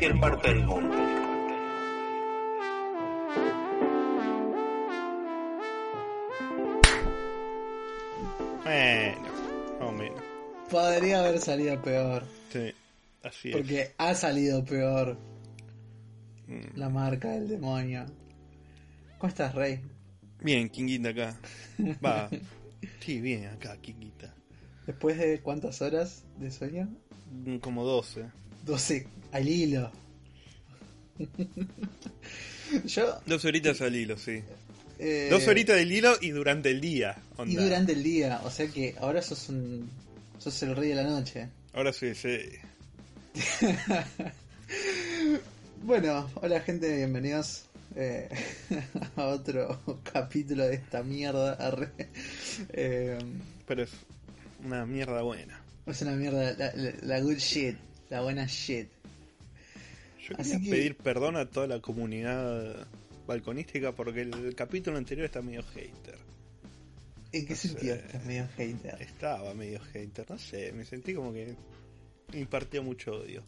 Cualquier parte del mundo. Bueno, más o menos. Podría haber salido peor. Sí, así es. Porque ha salido peor Mm. la marca del demonio. ¿Cómo estás, Rey? Bien, Kinguita acá. Va. Sí, bien acá, Kinguita. Después de cuántas horas de sueño? Mm, Como 12. 12 al hilo. Yo. Dos horitas al hilo, sí. eh, Dos horitas del hilo y durante el día. Y durante el día. O sea que ahora sos un. sos el rey de la noche. Ahora sí, sí. Bueno, hola gente, bienvenidos eh, a otro capítulo de esta mierda. Eh, Pero es una mierda buena. es una mierda, la, la- la good shit, la buena shit. Yo Así quería que- pedir perdón a toda la comunidad balconística porque el capítulo anterior está medio hater. ¿En qué No sentido sé. estás medio hater? Estaba medio hater, no sé, me sentí como que impartió mucho odio.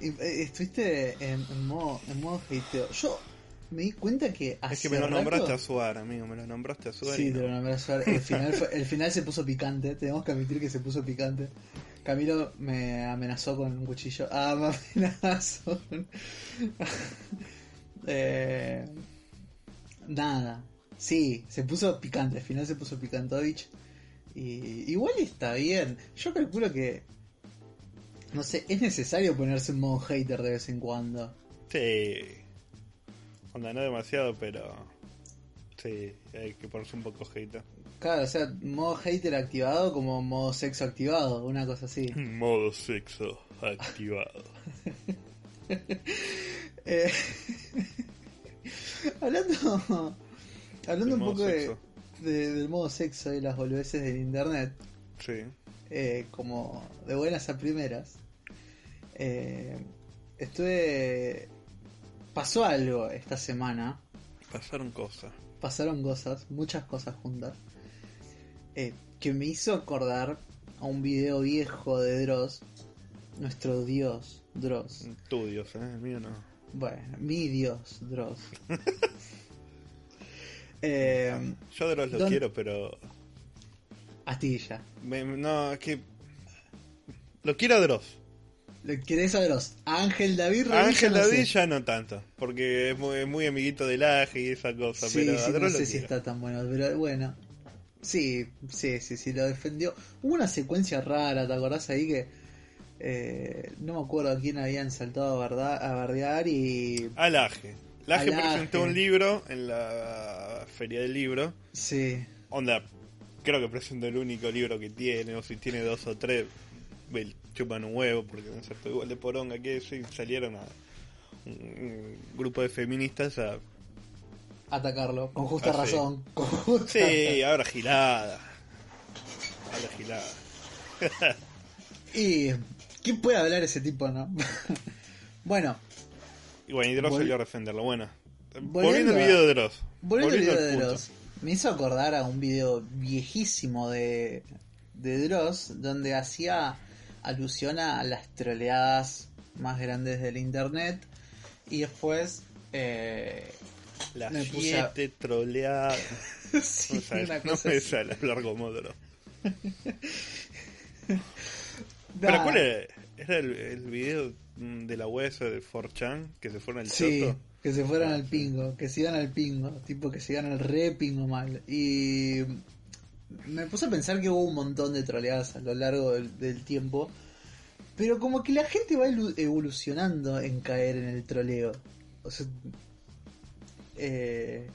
Eh, Estuviste en, en modo, en modo hateo. Yo me di cuenta que Es hace que me lo rato- nombraste a Suar, amigo, me lo nombraste a Suar. Sí, y te no. lo nombré a Suar. El final, fue- el final se puso picante. Tenemos que admitir que se puso picante. Camilo me amenazó con un cuchillo. Ah, me amenazó. Eh, nada. Sí, se puso picante. Al final se puso picantovich. Y igual está bien. Yo calculo que. No sé, es necesario ponerse en modo hater de vez en cuando. Sí. Onda, no demasiado, pero. Sí, hay que ponerse un poco hater. Claro, o sea, modo hater activado como modo sexo activado, una cosa así. Modo sexo activado. Eh, hablando hablando un poco de- del modo sexo y las boludeces del internet, Sí. eh, como de buenas a primeras, eh, estuve... Pasó algo esta semana, Pasaron cosas. pasaron cosas, muchas cosas juntas, eh, que me hizo acordar a un video viejo de Dross, nuestro dios Dross. Tu Dios, ¿eh? El mío no. Bueno, mi dios Dross. eh, Yo los lo ¿Dónde- quiero, pero. Astilla. me- no, es que. Lo quiero a Dross. ¿Le querés a Dross? A Ángel David Revilla, Ángel no David sé. ya no tanto, porque es muy, muy amiguito del Aje y esa cosa, Sí, pero sí, no Dross sé lo si quiero. está tan bueno, pero bueno. Sí, sí, sí, sí, lo defendió. Hubo una secuencia rara, ¿te acordás ahí que eh, no me acuerdo a quién habían saltado a, barda- a bardear y... Al Aje. El Aje Al presentó un libro en la feria del libro. Sí, Onda, creo que presentó el único libro que tiene, o si tiene dos o tres, chupan un huevo, porque no sé, igual de poronga que eso, y salieron a un grupo de feministas a... atacarlo, con justa Ah, sí. razón. Con justa Sí, ahora gilada. La gilada. Y. ¿Quién puede hablar ese tipo, no? bueno, Y bueno, y Dross Vol- salió a defenderlo. Bueno, Volviendo volviendo al video de Dross. volviendo al video de. Dross, me hizo acordar a un video viejísimo de, de Dross donde hacía alusión a las troleadas más grandes del internet y después. Eh, Las Me puse a- siete troleadas. sí, sabes, una no cosa me así. sale hablar. ¿Pero cuál era? ¿Era el, el video de la web esa de 4chan que se fueron al Sí, choto? que se fueran Ah, al pingo, que sigan al pingo, tipo que sigan al re pingo mal. Y me puse a pensar que hubo un montón de troleadas a lo largo del, del tiempo, pero como que la gente va evolucionando en caer en el troleo. O sea, eh,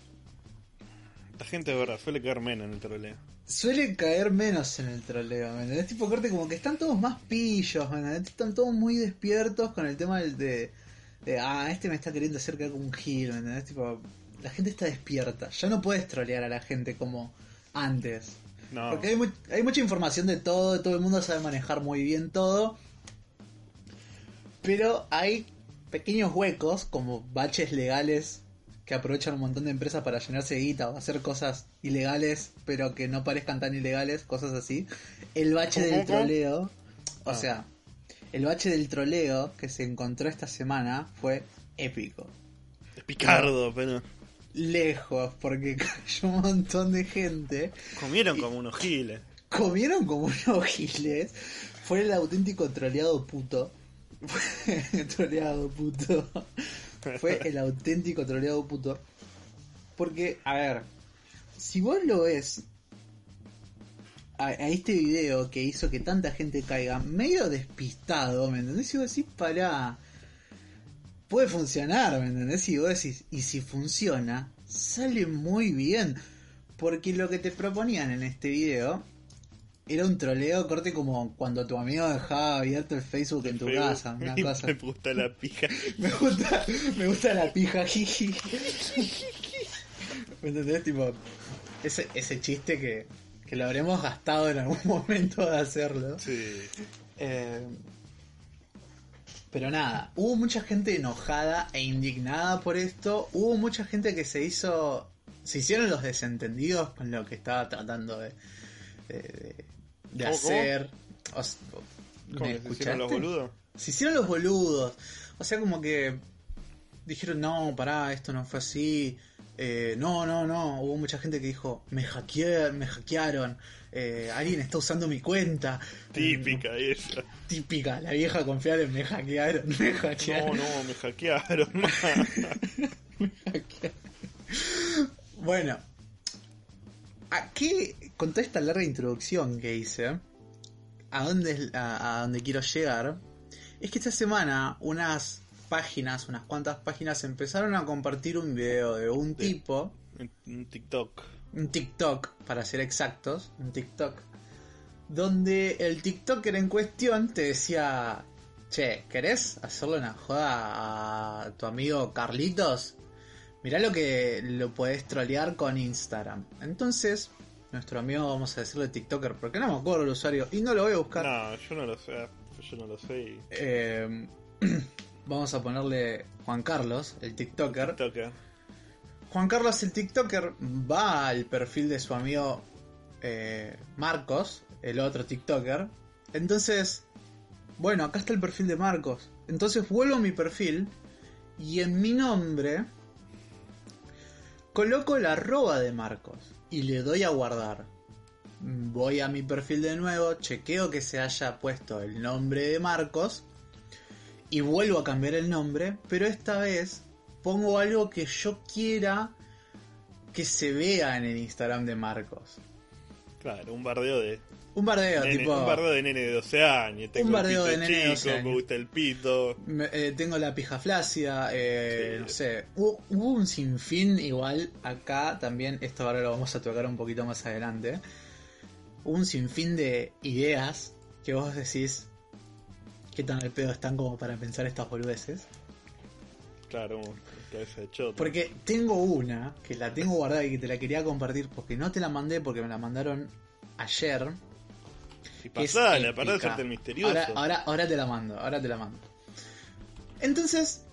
La gente de verdad suele caer menos en el troleo. suele caer menos en el troleo, ¿me entendés? Tipo corte como que están todos más pillos, ¿me entendés? Están todos muy despiertos con el tema del de, de, ah, este me está queriendo hacer quedar como un gil, ¿me entendés? Tipo, la gente está despierta, ya no puedes trolear a la gente como antes. No, Porque hay, mu- hay mucha información de todo, todo el mundo sabe manejar muy bien todo. Pero hay pequeños huecos, como baches legales, que aprovechan un montón de empresas para llenarse de guita o hacer cosas ilegales, pero que no parezcan tan ilegales, cosas así. El bache ¿Cómo, del troleo, o Ah. sea, el bache del troleo que se encontró esta semana fue épico. es picardo, pero Lejos, porque cayó un montón de gente. comieron como unos giles. comieron como unos giles. Fue el auténtico troleado puto. Fue troleado puto. Fue el auténtico troleado puto. Porque, a ver, si vos lo ves a, este video que hizo que tanta gente caiga medio despistado, ¿me entendés? Y vos decís, pará, puede funcionar, ¿me entendés? Y vos decís, y si funciona, sale muy bien. Porque lo que te proponían en este video era un troleo corte como cuando tu amigo dejaba abierto el Facebook en tu casa, una cosa. Me gusta la pija. Me gusta, me gusta la pija, jiji. ¿Me entendés? Tipo, ese, ese chiste que, que lo habremos gastado en algún momento de hacerlo. Sí. Eh, pero nada, hubo mucha gente enojada e indignada por esto. Hubo mucha gente que se hizo. Se hicieron los desentendidos con lo que estaba tratando de, de, de- de ¿Cómo, hacer. O ¿Cómo ¿me que se hicieron los boludos? Se hicieron los boludos. O sea, como que dijeron, no, pará, esto no fue así. Eh, no, no, no. Hubo mucha gente que dijo, me, hackeé, me hackearon. Eh, alguien está usando mi cuenta. Típica esa. Típica, la vieja confiable, me hackearon, me No, hackearon. no, me hackearon. me hackearon. Bueno, aquí, con toda esta larga introducción que hice, a dónde, a, a dónde quiero llegar, es que esta semana unas páginas, unas cuantas páginas empezaron a compartir un video de un Sí. tipo, en TikTok. un TikTok, para ser exactos, un TikTok, donde el TikToker en cuestión te decía, che, ¿querés hacerle una joda a tu amigo Carlitos? Mirá lo que lo podés trolear con Instagram. Entonces, nuestro amigo, vamos a decirle TikToker, porque no me acuerdo el usuario y no lo voy a buscar. No, yo no lo sé. Yo no lo sé. y- Eh, vamos a ponerle Juan Carlos, el TikToker. TikToker. Juan Carlos el TikToker va al perfil de su amigo eh, Marcos, el otro TikToker. Entonces, bueno, acá está el perfil de Marcos. Entonces vuelvo a mi perfil y en mi nombre coloco la arroba de Marcos y le doy a guardar. Voy a mi perfil de nuevo, chequeo que se haya puesto el nombre de Marcos y vuelvo a cambiar el nombre, pero esta vez pongo algo que yo quiera que se vea en el Instagram de Marcos. Claro, un bardeo de. Un bardeo, nene- tipo. un bardeo de nene de 12 años. Tengo Un bardeo de nene de chico, 12 años. me gusta el pito. me- eh, tengo la pija flácida, eh, Sí. no sé. Hubo, hubo un sinfín igual acá también, esto ahora lo vamos a tocar un poquito más adelante. Hubo un sinfín de ideas que vos decís qué tan al pedo están como para pensar estas boludeces. Claro, cabeza de choto. Porque tengo una que la tengo guardada y que te la quería compartir porque no te la mandé porque me la mandaron ayer. Y pasala, pará de hacerte el misterioso. Ahora, ahora, ahora te la mando, ahora te la mando. Entonces,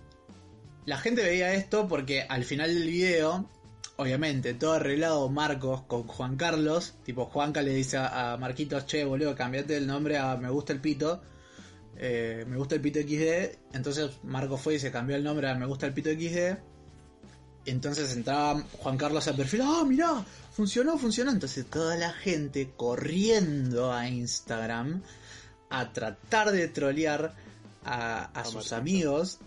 la gente veía esto porque al final del video, obviamente, todo arreglado Marcos con Juan Carlos, tipo Juanca le dice a, a Marquitos, che, boludo, cambiate el nombre a Me gusta el pito. eh, me gusta el pito XD. Entonces Marcos fue y se cambió el nombre a Me gusta el pito XD. Entonces entraba Juan Carlos al perfil, ah, mirá, funcionó, funcionó. Entonces toda la gente corriendo a Instagram a tratar de trolear a, a sus amigos.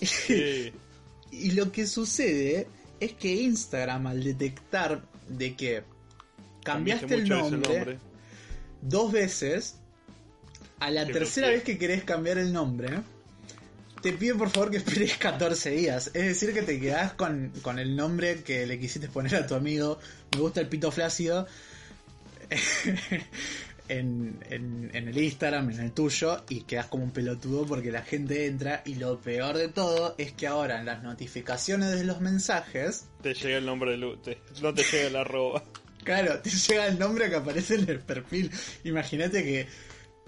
Sí. Y lo que sucede es que Instagram al detectar de que cambiaste el nombre, dos veces, a la Te tercera vez que querés cambiar el nombre, te pide por favor que esperes 14 días. Es decir, que te quedás con, con el nombre que le quisiste poner a tu amigo. Me gusta el pito flácido. En, en- en el Instagram, en el tuyo, y quedas como un pelotudo porque la gente entra. Y lo peor de todo es que ahora en las notificaciones de los mensajes, Te llega el nombre de te- no te llega el arroba. Claro, te llega el nombre que aparece en el perfil. Imagínate que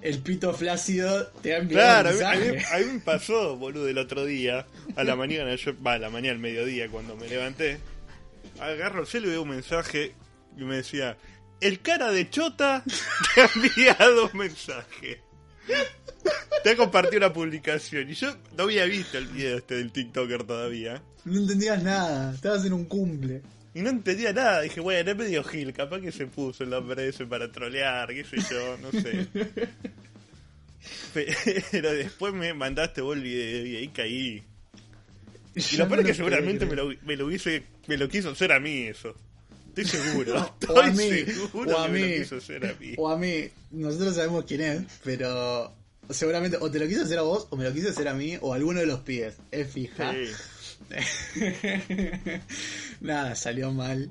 el pito flácido te ha enviado Claro, a un mí, a mí- mensaje. a mí me pasó, boludo, el otro día, a la mañana, yo, va, a la mañana, al mediodía, cuando me levanté, agarro el celu y veo un mensaje y me decía, el cara de chota te ha enviado un mensaje. Te ha compartido una publicación y yo no había visto el video este del TikToker todavía. No entendías nada, estabas en un cumple. Y no entendía nada, dije, bueno, es medio gil, capaz que se puso el nombre ese para trolear, qué sé yo, no sé. Pero después me mandaste vos el video y ahí caí. Y lo peor es que seguramente me lo, me lo hubiese, me lo quiso hacer a mí eso. Estoy seguro. O a Estoy mí, seguro o a que me mí. lo quiso hacer a mí. O a mí, nosotros sabemos quién es, pero seguramente o te lo quiso hacer a vos o me lo quiso hacer a mí o a alguno de los pibes. Es fija. Sí. Nada, salió mal.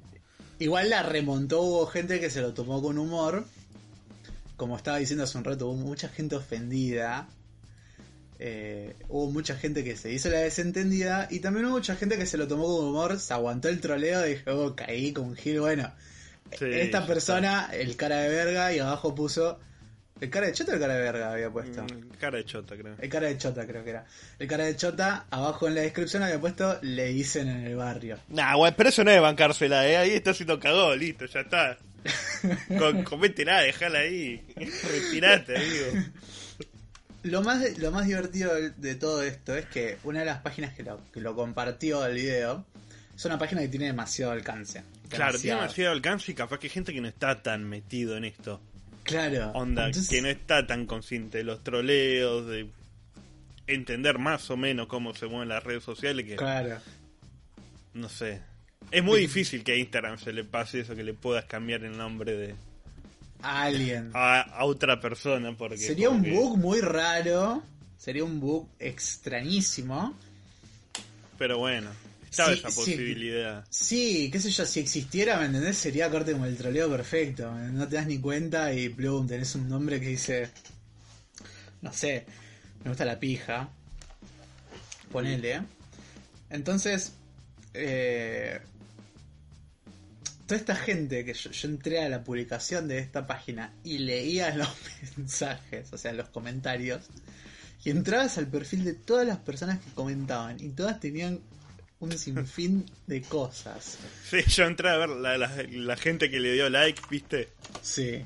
Igual la remontó, hubo gente que se lo tomó con humor. Como estaba diciendo hace un rato, hubo mucha gente ofendida. Eh, hubo mucha gente que se hizo la desentendida. Y también hubo mucha gente que se lo tomó con humor, se aguantó el troleo y dijo, "Oh, caí con gil. Bueno, Sí, esta persona, el cara de verga, y abajo puso. ¿El cara de chota o el cara de verga había puesto? Mm, Cara de chota, creo. El cara de chota creo que era. El cara de chota, abajo en la descripción había puesto, le dicen en el barrio. Nah, güey, pero eso no es bancársela, ¿eh? Ahí está haciendo cagó, listo, ya está. Con, cométela, dejala ahí. Retirate, amigo. Lo más, lo más divertido de, todo esto es que una de las páginas que lo, que lo compartió el video es una página que tiene demasiado alcance. Claro, tiene demasiado alcance y capaz que hay gente que no está tan metido en esto. Claro. Onda, Entonces, que no está tan consciente de los troleos, de entender más o menos cómo se mueven las redes sociales, que Claro. no sé. Es muy difícil que a Instagram se le pase eso, que le puedas cambiar el nombre de Alien. a, a otra persona. Porque Sería un que- bug muy raro. Sería un bug extrañísimo. Pero bueno, estaba Sí, esa sí. posibilidad. Sí, qué sé yo, si existiera, ¿me entendés? Sería corte como el troleo perfecto. No te das ni cuenta y plum, tenés un nombre que dice. No sé, me gusta la pija. Ponele. ¿eh? Entonces, eh, toda esta gente que yo, yo entré a la publicación de esta página y leía los mensajes, o sea, los comentarios, y entrabas al perfil de todas las personas que comentaban y todas tenían un sinfín de cosas. Sí, yo entré a ver la, la, la gente que le dio like, viste. Sí.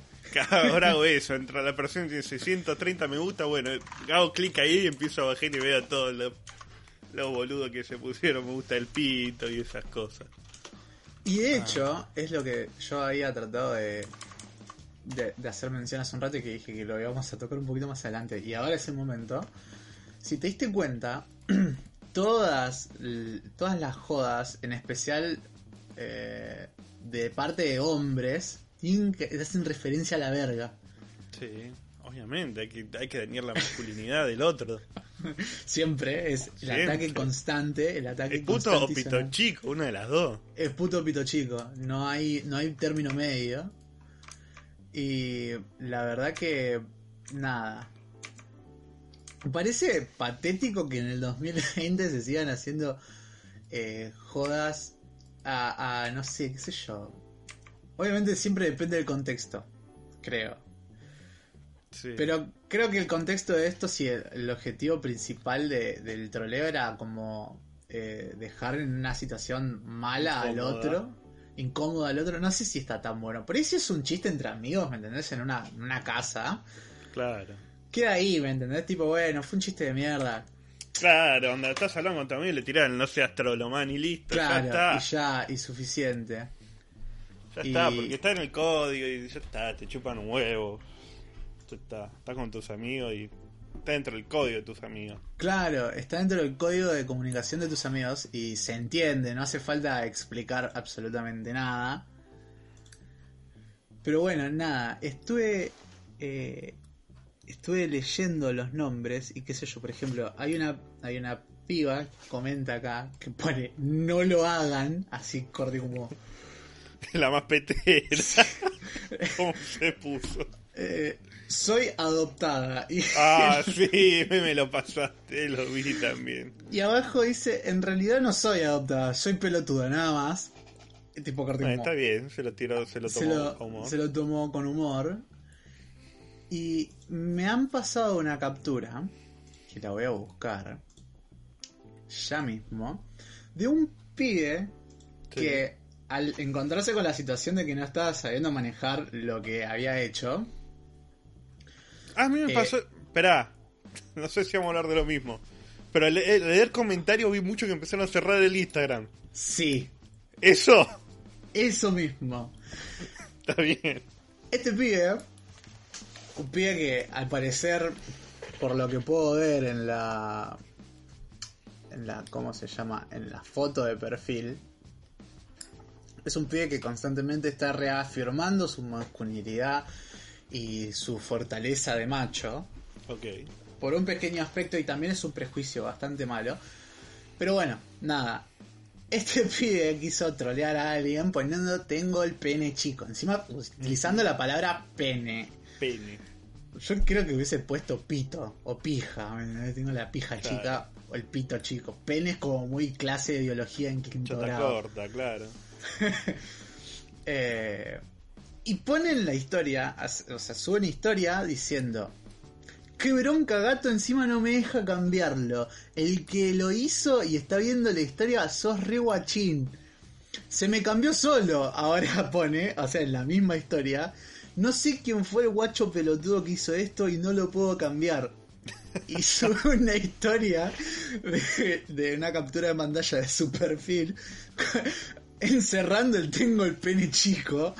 Ahora hago eso, entra la persona y dice 130 me gusta, bueno, hago clic ahí y empiezo a bajar y veo a todos los, los boludos que se pusieron, me gusta el pito y esas cosas. Y de hecho, es lo que yo había tratado de, de, de hacer mención hace un rato y que dije que lo íbamos a tocar un poquito más adelante. Y ahora es el momento. Si te diste cuenta, todas, todas las jodas, en especial eh, de parte de hombres, hacen referencia a la verga. Sí, obviamente, hay que, hay que dañar la masculinidad del otro. Siempre es el Siempre. ataque constante, el ataque ¿Es puto o pito chico? Una de las dos. Es puto pito chico, no hay, no hay término medio. Y la verdad que nada. Me parece patético que en el 2020 se sigan haciendo eh, jodas a, a, no sé, qué sé yo. Obviamente siempre depende del contexto, creo. Sí. Pero creo que el contexto de esto, sí, el, objetivo principal de- del troleo era como eh, dejar en una situación mala al otro, incómoda al otro. No sé si está tan bueno. Por ahí si es un chiste entre amigos, ¿me entendés? En una, en una casa. Claro. Queda ahí, ¿me entendés? Tipo, bueno, fue un chiste de mierda. Claro, onda, estás hablando con tu amigo y le tiran no seas trolomán y listo. Claro, ya y está. ya, y suficiente. Ya y- está, porque está en el código y ya está, te chupan un huevo. Ya está, estás con tus amigos y está dentro del código de tus amigos. Claro, está dentro del código de comunicación de tus amigos y se entiende, no hace falta explicar absolutamente nada. Pero bueno, nada, estuve eh, estuve leyendo los nombres y qué sé yo, por ejemplo, hay una hay una piba que comenta acá que pone no lo hagan, así corte como La más petera. ¿Cómo se puso? eh, soy adoptada y, Ah, sí, me, me lo pasaste, lo vi también. y abajo dice en realidad no soy adoptada, soy pelotuda nada más. Tipo corte está bien, se lo tiró, se lo se tomó lo, como. se lo tomó con humor. Y me han pasado una captura, que la voy a buscar ya mismo, de un pibe que al encontrarse con la situación de que no estaba sabiendo manejar lo que había hecho, Ah, a mí me Eh, pasó. Esperá, no sé si vamos a hablar de lo mismo. Pero al le- al leer comentarios vi mucho que empezaron a cerrar el Instagram. sí, Eso, eso mismo. está bien. Este pibe, un pibe que al parecer, por lo que puedo ver en la, en la, ¿cómo se llama? En la foto de perfil, es un pibe que constantemente está reafirmando su masculinidad y su fortaleza de macho Ok. por un pequeño aspecto y también es un prejuicio bastante malo. Pero bueno, nada. Este pibe quiso trolear a alguien poniendo tengo el pene chico. Encima utilizando la palabra pene. Pene. Yo creo que hubiese puesto pito o pija. Tengo la pija Claro. chica o el pito chico. Pene es como muy clase de biología en quinto Chota grado. corta, claro. Eh, y ponen la historia, o sea, suben historia diciendo: Qué bronca gato, encima no me deja cambiarlo. El que lo hizo y está viendo la historia, sos re guachín. Se me cambió solo, ahora pone, o sea, en la misma historia. No sé quién fue el guacho pelotudo que hizo esto y no lo puedo cambiar. Y sube una historia de, de una captura de pantalla de su perfil encerrando el tengo el pene chico.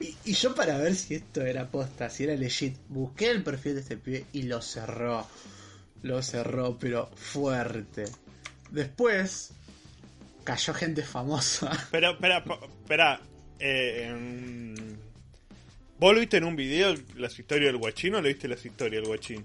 Y, y yo para ver si esto era posta, si era legit, busqué el perfil de este pibe y lo cerró. Lo cerró, pero fuerte. Después cayó gente famosa. Pero, espera, espera. Eh, ¿Vos lo viste en un video las historias del guachín o lo viste las historias del guachín?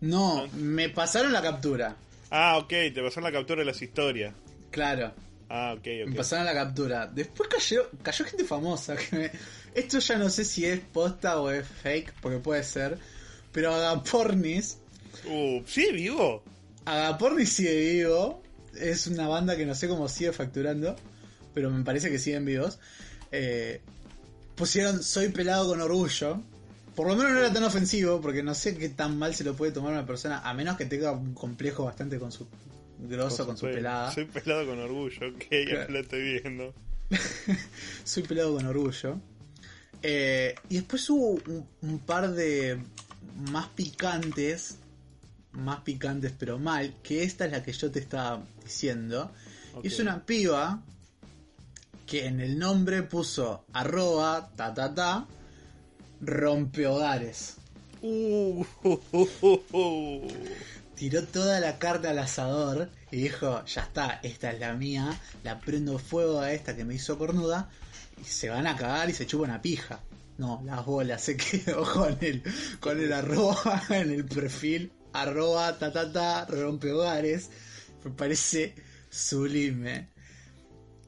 No, me pasaron la captura. Ah, ok, te pasaron la captura de las historias. Claro, Ah, ok, me ok. pasaron la captura. Después cayó, cayó gente famosa. Que me- Esto ya no sé si es posta o es fake, porque puede ser. Pero Agapornis Uh, ¿sí, vivo? Agapornis sigue vivo. Es una banda que no sé cómo sigue facturando. Pero me parece que siguen vivos. Eh, pusieron Soy pelado con orgullo. Por lo menos no era tan ofensivo. Porque no sé qué tan mal se lo puede tomar una persona. A menos que tenga un complejo bastante con su grosso, con su pelada. Soy pelado con orgullo, ok, Claro. ya lo estoy viendo. Soy pelado con orgullo. Eh, y después hubo un, un par de más picantes. Más picantes, pero mal. Que esta es la que yo te estaba diciendo. Es una piba que en el nombre puso arroba ta ta ta rompehogares. Uh. Tiró toda la carta al asador y dijo, ya está, esta es la mía, la prendo fuego a esta que me hizo cornuda y se van a cagar y se chupa una pija. No, las bolas, se quedó con el, con el arroba en el perfil, arroba ta ta ta rompehogares. Me parece sublime.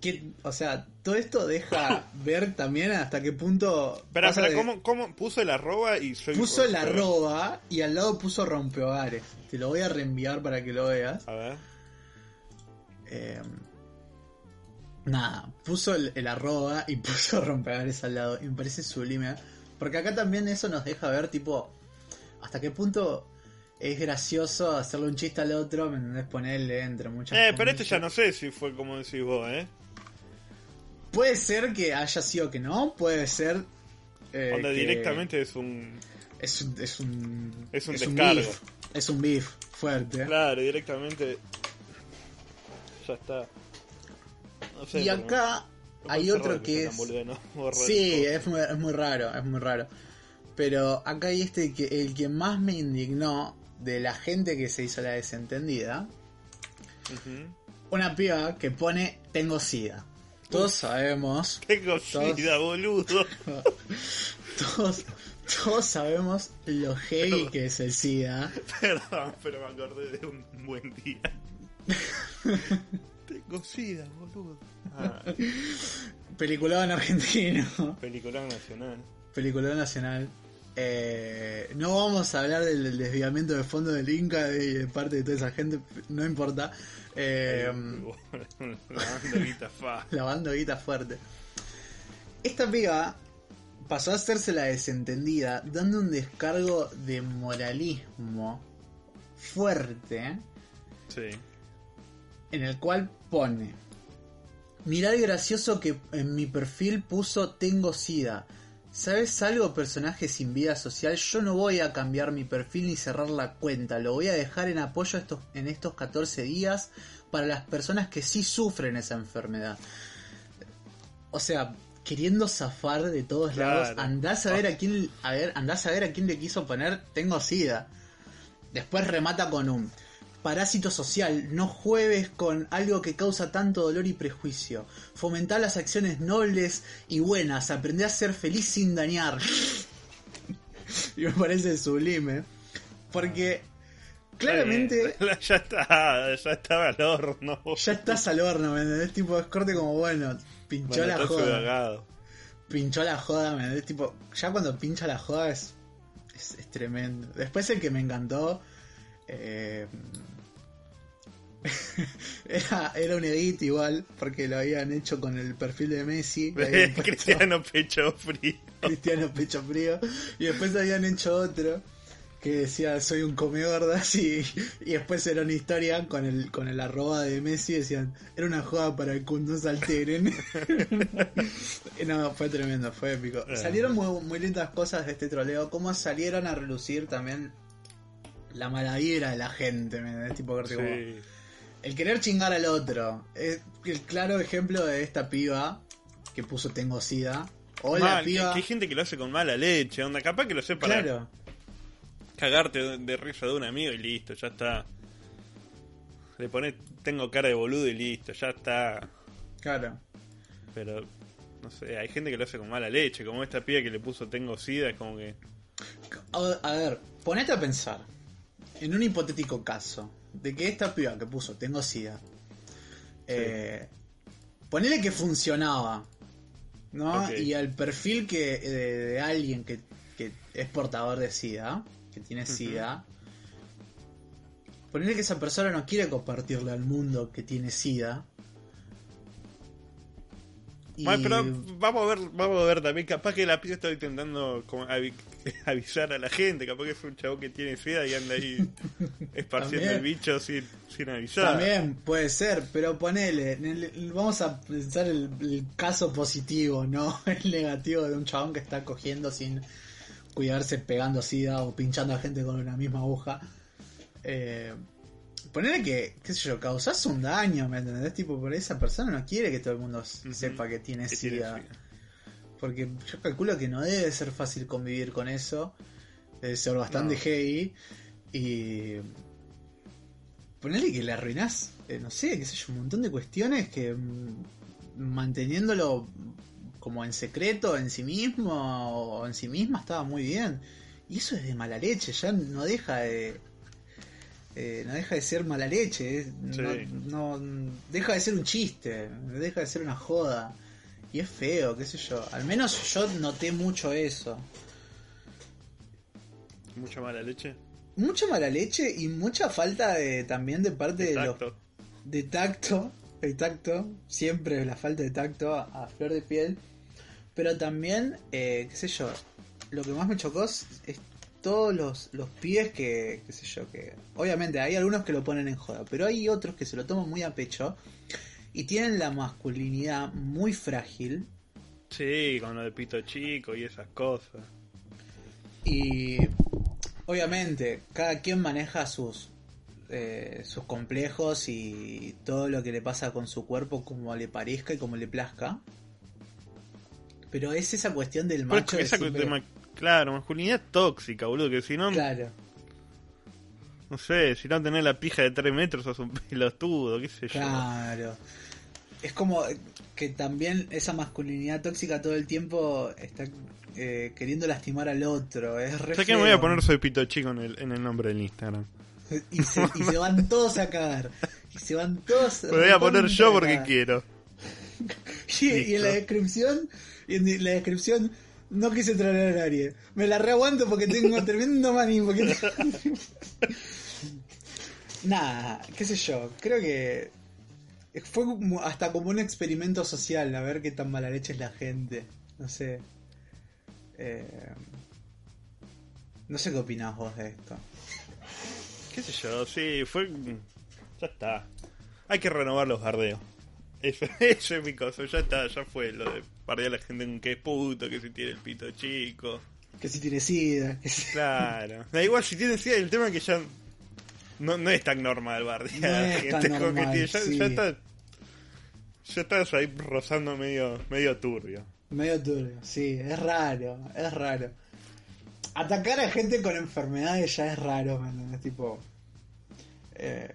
Que, o sea, todo esto deja ver también hasta qué punto... Pasa espera, de- ¿cómo, ¿cómo puso el arroba y soy Puso el arroba y al lado puso rompehogares. Te lo voy a reenviar para que lo veas. A ver. Eh, nada, puso el, el arroba y puso rompehogares al lado. Y me parece sublime. Porque acá también eso nos deja ver, tipo, hasta qué punto es gracioso hacerle un chiste al otro, ¿me entendés? Ponerle entre muchas Eh, pero comillas. ya no sé si fue como decís vos, ¿eh? Puede ser que haya sido que no, puede ser. eh, Onda que directamente es un. Es un. Es un, Es un descargo. beef, es un beef fuerte. Claro, directamente. Ya está. No sé, y acá hay otro que es. boludo, ¿no? Sí, es muy, es muy raro, es muy raro. Pero acá hay este que el que más me indignó de la gente que se hizo la desentendida. Una piba que pone tengo sida. Todos sabemos, Tengo Todos- boludo. todos, todos sabemos lo heavy que es el SIDA. Perdón, pero me acordé de un buen día. Tengo sida, boludo. Ah, Peliculón argentino. película nacional. Peliculón nacional. Eh, no vamos a hablar del, del desviamiento de fondo del Inca y de parte de toda esa gente, no importa. Eh, guita lavando guita fuerte. Esta piba pasó a hacerse la desentendida, dando un descargo de moralismo fuerte, Sí. en el cual pone: Mirá el gracioso que en mi perfil puso Tengo SIDA. ¿Sabes algo, personaje sin vida social? Yo no voy a cambiar mi perfil ni cerrar la cuenta. Lo voy a dejar en apoyo estos, en estos 14 días para las personas que sí sufren esa enfermedad. O sea, queriendo zafar de todos Claro. lados. Andás a ver a quién, a ver, andás a ver a quién le quiso poner Tengo SIDA. Después remata con un parásito social, no jueves con algo que causa tanto dolor y prejuicio. Fomentar las acciones nobles y buenas, aprender a ser feliz sin dañar. y me parece sublime. Porque claramente Ya está, ya estaba al horno. ya estás al horno, ¿me entendés? Tipo, es corte como bueno, pinchó la joda. Pinchó la joda, ¿me entendés? Tipo, ya cuando pincha la joda es, es, es tremendo. Después el que me encantó. Eh, era, era un edit igual, porque lo habían hecho con el perfil de Messi. puesto Cristiano Pecho Frío. Cristiano Pecho Frío. Y después habían hecho otro que decía soy un come gordas y, y después era una historia con el con el arroba de Messi decían era una joda para el no se alteren no fue tremendo fue épico salieron muy, muy lindas cosas de este troleo como salieron a relucir también la mala vibra de la gente ¿me tipo corte como- Sí. el querer chingar al otro es el claro ejemplo de esta piba que puso tengo sida o Mal, piba que hay gente que lo hace con mala leche, onda, capaz que lo sé para claro cagarte de, risa de un amigo y listo, ya está. Le pones, tengo cara de boludo y listo, ya está. claro Pero, no sé, hay gente que lo hace con mala leche, como esta piba que le puso tengo sida, es como que... A ver, ponete a pensar en un hipotético caso de que esta piba que puso tengo sida, eh, ponele que funcionaba, ¿no? Y al perfil que de, de alguien que, que es portador de sida, que tiene sida, ponele que esa persona no quiere compartirle al mundo que tiene sida. Y- pero vamos a ver, vamos a ver también, capaz que la piba está intentando como avi- avisar a la gente, capaz que es un chavo que tiene sida y anda ahí esparciendo el bicho sin, sin avisar. También puede ser, pero ponele, el- vamos a pensar el, el caso positivo, no el negativo de un chabón que está cogiendo sin cuidarse, pegando sida o pinchando a gente con una misma aguja. Eh, ponele que, qué sé yo, causas un daño, ¿me entendés? Tipo, por esa persona no quiere que todo el mundo sepa que tiene Que tiene sida. sida. Porque yo calculo que no debe ser fácil convivir con eso. Debe ser bastante No. heavy. Y. Ponele que le arruinás, eh, no sé, qué sé yo, un montón de cuestiones que mm, manteniéndolo como en secreto en sí mismo o en sí misma estaba muy bien. Y eso es de mala leche, ya no deja de. Eh, no deja de ser mala leche, Sí. no, no- deja de ser un chiste, deja de ser una joda. Y es feo, qué sé yo. Al menos yo noté mucho eso. Mucha mala leche. Mucha mala leche y mucha falta de, también de parte de, los Exacto. de tacto, de tacto, siempre la falta de tacto a, a flor de piel, pero también, eh, qué sé yo, lo que más me chocó es todos los, los pibes que, qué sé yo, que obviamente hay algunos que lo ponen en joda, pero hay otros que se lo toman muy a pecho y tienen la masculinidad muy frágil Sí, con lo de pito chico y esas cosas. y obviamente cada quien maneja sus eh, sus complejos y todo lo que le pasa con su cuerpo como le parezca y como le plazca. Pero es esa cuestión del macho. de esa siempre- de ma- claro, masculinidad tóxica, boludo, que si no, Claro. no sé, si no tenés la pija de 3 metros sos un pelotudo, qué sé yo. Claro. Es como que también esa masculinidad tóxica todo el tiempo está eh, queriendo lastimar al otro. Es re O sea que me voy a poner soy pito chico en el, en el nombre del Instagram. Y se, y se van todos a cagar. Y se van todos. Me voy a poner yo porque quiero. Y, y en la descripción, y en la descripción, no quise traer a nadie. Me la reaguanto porque tengo tremendo maní. Porque... Nada, qué sé yo. Creo que fue como- hasta como un experimento social, a ver qué tan mala leche es la gente. No sé. Eh, No sé qué opinás vos de esto. Qué sé yo, sí, fue. Ya está. Hay que renovar los bardeos. Eso, eso es mi cosa, ya está, ya fue lo de bardear a la gente con que es puto, que si tiene el pito chico. Que si tiene sida. Que si... Claro. Da igual si tiene sida, el tema es que ya no, no es tan normal bardear No a la es que normal, tiene- ya, sí. ya está. Ya estás ahí rozando medio, medio turbio. Medio turbio, sí, es raro, es raro. Atacar a gente con enfermedades ya es raro, ¿me? Tipo. eh,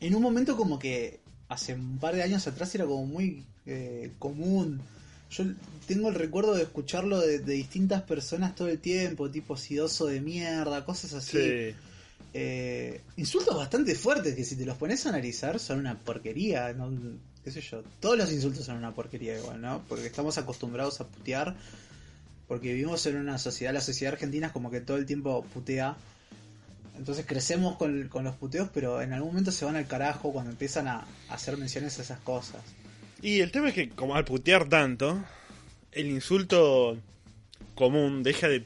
en un momento como que hace un par de años atrás era como muy eh, común. Yo tengo el recuerdo de escucharlo de, de distintas personas todo el tiempo, tipo sidoso de mierda, cosas así. Sí. Eh, insultos bastante fuertes que si te los pones a analizar son una porquería, ¿no? qué sé yo. Todos los insultos son una porquería igual, ¿no? Porque estamos acostumbrados a putear, porque vivimos en una sociedad, la sociedad argentina es como que todo el tiempo putea. Entonces crecemos con, con los puteos, pero en algún momento se van al carajo cuando empiezan a, a hacer menciones a esas cosas. Y el tema es que, como al putear tanto, el insulto común deja de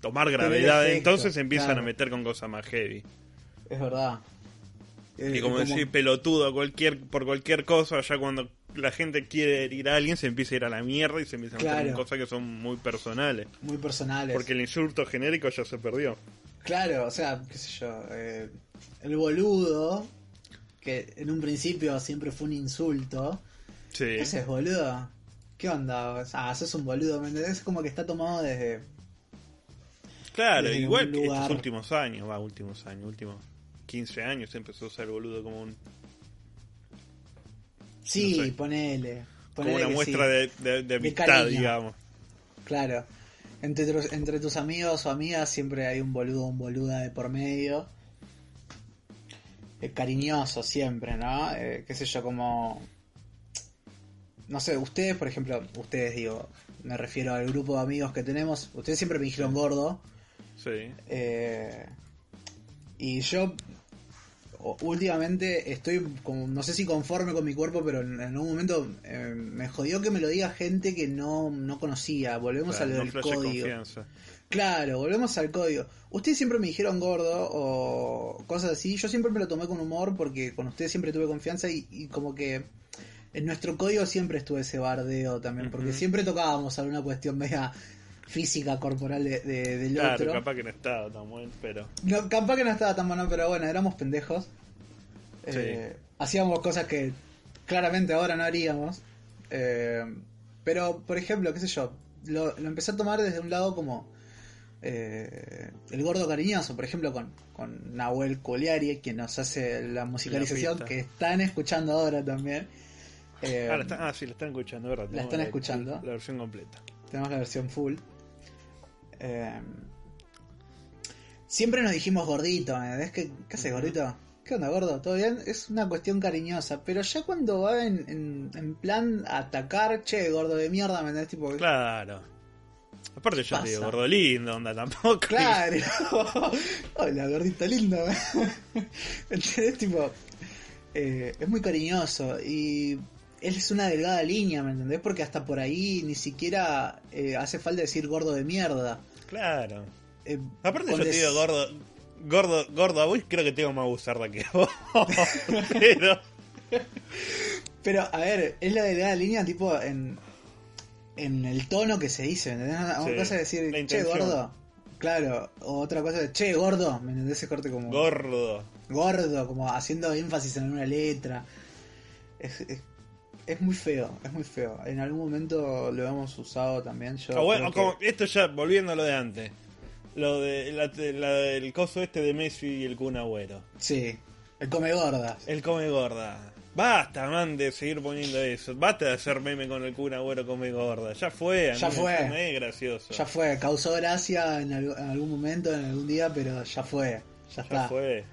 tomar gravedad, efecto, entonces se empiezan claro. a meter con cosas más heavy. Es verdad. Eh, Y como decir pelotudo cualquier, por cualquier cosa, ya cuando la gente quiere herir a alguien, se empieza a ir a la mierda y se empieza a meter Claro. en cosas que son muy personales. muy personales. Porque el insulto genérico ya se perdió. Claro, o sea, qué sé yo, eh, el boludo, que en un principio siempre fue un insulto. Sí. ¿Qué haces, boludo? ¿Qué onda? Ah, sos un boludo, ¿me entendés? Es como que está tomado desde... Claro, desde igual que lugar. estos últimos años, va, últimos años, últimos 15 años empezó a usar el boludo como un Sí, No sé. ponele. como ponele una muestra sí. de, de, de amistad, digamos. Claro. Entre, tus- entre tus amigos o amigas siempre hay un boludo o un boluda de por medio. Eh, cariñoso siempre, ¿no? Eh, qué sé yo, como... No sé, ustedes, por ejemplo, ustedes digo, me refiero al grupo de amigos que tenemos, ustedes siempre me dijeron gordo. Sí. eh, y yo últimamente estoy como, no sé si conforme con mi cuerpo, pero en, en un momento eh, me jodió que me lo diga gente que no, no conocía. Volvemos Claro, a lo no del flash de código. confianza. Claro, volvemos al código. Ustedes siempre me dijeron gordo o cosas así. Yo siempre me lo tomé con humor porque con ustedes siempre tuve confianza y, y como que en nuestro código siempre estuve ese bardeo también. Porque siempre tocábamos alguna cuestión media física, corporal de, de- del Claro, otro. capaz que no estaba tan bueno, pero. No, capaz que no estaba tan bueno, pero bueno, éramos pendejos. Eh, hacíamos cosas que claramente ahora no haríamos. Eh, pero, por ejemplo, qué sé yo, lo, lo empecé a tomar desde un lado como eh, el gordo cariñoso, por ejemplo, con, con Nahuel Coliari, quien nos hace la musicalización, que están escuchando ahora también. Eh, Ah, la están- ah, sí, la están escuchando, ¿verdad? la están escuchando. La versión completa. Tenemos la versión full. Eh, siempre nos dijimos gordito, ¿me entendés? ¿Qué, qué haces, gordito? ¿Qué onda, gordo? ¿Todo bien? Es una cuestión cariñosa. Pero ya cuando va en, en, en plan atacar, che, gordo de mierda, ¿me entendés? Tipo, Claro. Aparte, yo pasa? te digo, gordo lindo, onda tampoco. Claro. Hola, gordito lindo. ¿Entendés? Tipo, eh, es muy cariñoso. Y es una delgada línea, ¿me entendés? Porque hasta por ahí ni siquiera eh, hace falta decir gordo de mierda. Claro. Eh, Aparte yo te digo gordo, gordo, gordo a vos creo que tengo más buzarda que vos. Pero, Pero, a ver, es la delgada línea tipo en, en el tono que se dice, ¿me entendés? Una Sí, cosa es decir, che, gordo. Claro, o otra cosa es, che, gordo, ¿me entendés? Ese corte como gordo. gordo, como haciendo énfasis en una letra. Es, es, es muy feo, es muy feo. En algún momento lo hemos usado también. Yo Ah, bueno, que- esto ya, volviendo a lo de antes. Lo de la, la- el coso este de Messi y el Kun Agüero. Sí, el come gordas. El come gorda. Basta, man, de seguir poniendo eso. Basta de hacer meme con el Kun Agüero come gorda. Ya fue, Ya fue. me es gracioso. Ya fue, causó gracia en, algún momento, en algún día, pero ya fue, ya, Ya está. fue,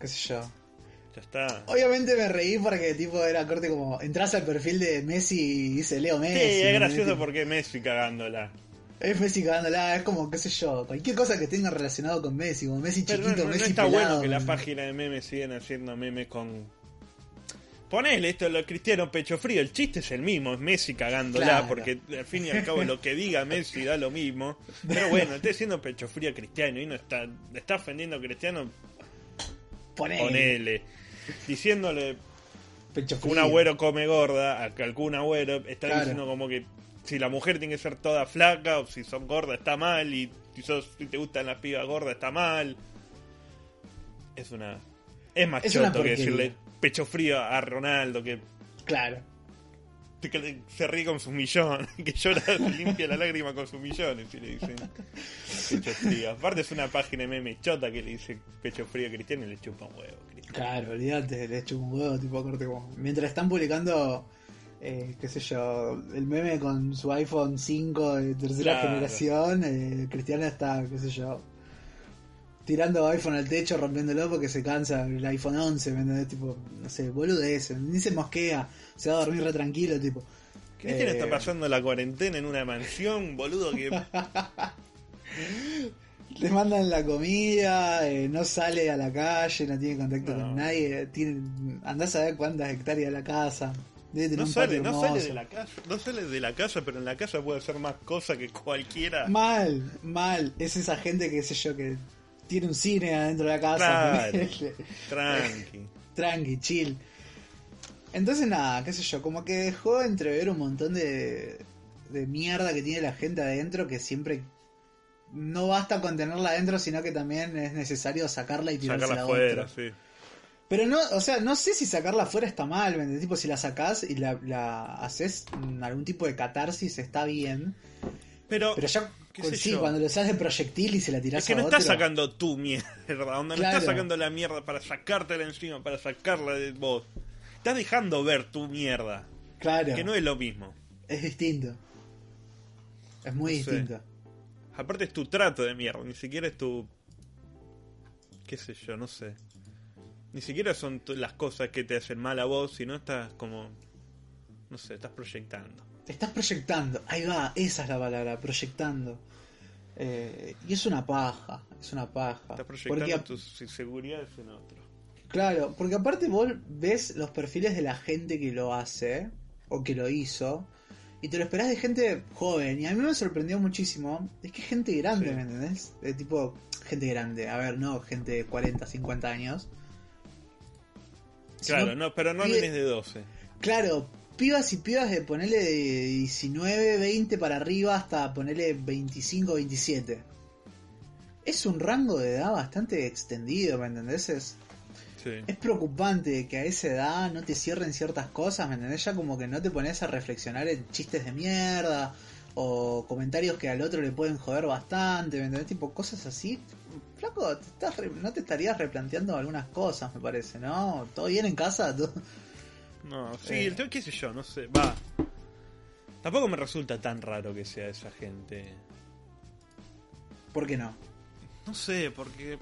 Qué sé yo. Ya está. Obviamente me reí porque tipo era corte como entras al perfil de Messi y dice Leo Sí, Messi. es ¿entendés? gracioso Tipo, porque Messi cagándola. Es Messi cagándola, es como, qué sé yo, cualquier cosa que tenga relacionado con Messi, como Messi Pero chiquito, no, no Messi está pelado, bueno que la página de memes sigan haciendo memes con. Ponele esto, lo cristiano pecho frío. El chiste es el mismo, es Messi cagándola, Claro. porque al fin y al cabo lo que diga Messi da lo mismo. Pero bueno, está diciendo pecho frío cristiano y no está, está ofendiendo a cristiano, Ponele, ponele. Diciéndole que un agüero come gorda, a algún agüero está Claro. diciendo como que si la mujer tiene que ser toda flaca o si son gordas está mal y si, sos, si te gustan las pibas gordas está mal. Es una... Es más Es choto que decirle pecho frío a Ronaldo que, Claro. que se ríe con sus millones, que llora, limpia la lágrima con sus millones y le dicen pecho frío. Aparte es una página de meme chota que le dice pecho frío a Cristiano y le chupa un huevo. Claro, olvídate, le echo un huevo, tipo corte como. Mientras están publicando, eh, qué sé yo, el meme con su iPhone 5 de tercera Claro. generación, eh, Cristiano está, qué sé yo, tirando iPhone al techo, rompiéndolo porque se cansa el iPhone 11, ¿me entendés? Tipo, no sé, boludez, ni se mosquea, se va a dormir re tranquilo, tipo. Cristiano Eh, está pasando la cuarentena en una mansión, boludo, que Le mandan la comida, eh, no sale a la calle, no tiene contacto No. con nadie, tiene, andás a ver cuántas hectáreas la casa. Debe tener no un sale, no sale de la casa, no sale de la casa, pero en la casa puede hacer más cosas que cualquiera. Mal, mal. Es esa gente que sé yo que tiene un cine adentro de la casa. Ponele. Tranqui. Tranqui, chill. Entonces nada, qué sé yo, como que dejó entrever un montón de, de mierda que tiene la gente adentro que siempre no basta con tenerla adentro, sino que también es necesario sacarla y tirarla Sacarla a afuera, sí. Pero no, o sea, no sé si sacarla afuera está mal. Tipo, si la sacás y la, la haces mm, algún tipo de catarsis está bien. Pero, Pero ya, sí, yo. cuando lo usas de proyectil y se la tirás es que no estás sacando tu mierda, onda, no Claro. estás sacando la mierda para sacártela encima, para sacarla de vos. Estás dejando ver tu mierda, Claro, que no es lo mismo. es distinto. Es muy No sé. Aparte es tu trato de mierda, ni siquiera es tu... qué sé yo, no sé. Ni siquiera son las cosas que te hacen mal a vos, sino estás como... No sé, estás proyectando. Te estás proyectando. Ahí va, esa es la palabra, proyectando. Eh, y es una paja, es una paja. Estás proyectando Porque tus inseguridades en otro. Claro, porque aparte vos ves los perfiles de la gente que lo hace o que lo hizo y te lo esperás de gente joven y a mí me sorprendió muchísimo. Es que gente grande, Sí. ¿me entendés? De tipo, gente grande, a ver, no gente de 40, 50 años. Claro, no, pero no nenes de 12. Claro, pibas y pibas de ponerle de 19, 20 para arriba hasta ponerle 25, 27. Es un rango de edad bastante extendido, ¿me entendés? Es, Sí. es preocupante que a esa edad no te cierren ciertas cosas, ¿me entendés? Ya como que no te pones a reflexionar en chistes de mierda o comentarios que al otro le pueden joder bastante, ¿me entendés? Tipo cosas así. Flaco, te estás re- no te estarías replanteando algunas cosas, me parece, ¿no? ¿Todo bien en casa? ¿Todo- No, sí, Eh. el tema, qué sé yo, no sé, va. Tampoco me resulta tan raro que sea esa gente. ¿Por qué no? No sé, porque.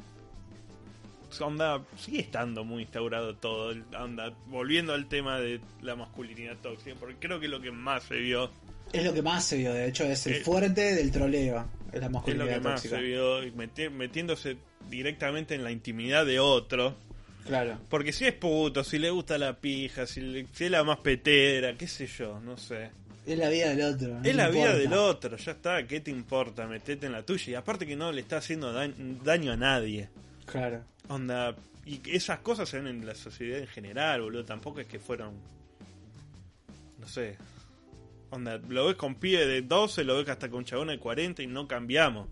Onda, sigue estando muy instaurado todo. Onda, volviendo al tema de la masculinidad tóxica, porque creo que lo que más se vio Es lo que más se vio, de hecho, es el Eh, fuerte del troleo. Es la es masculinidad lo que más se vio meti- metiéndose directamente en la intimidad de otro. Claro. Porque si es puto, si le gusta la pija, si, le- si es la más petera, qué sé yo, no sé. Es la vida del otro. no es la vida del otro, ya está, ¿qué te importa? Metete en la tuya. Y aparte que no le está haciendo da- daño a nadie. Claro. Onda, y esas cosas se ven en la sociedad en general, boludo. Tampoco es que fueron. No sé. Onda, lo ves con pibe de 12, lo ves hasta con chabón de 40 y no cambiamos.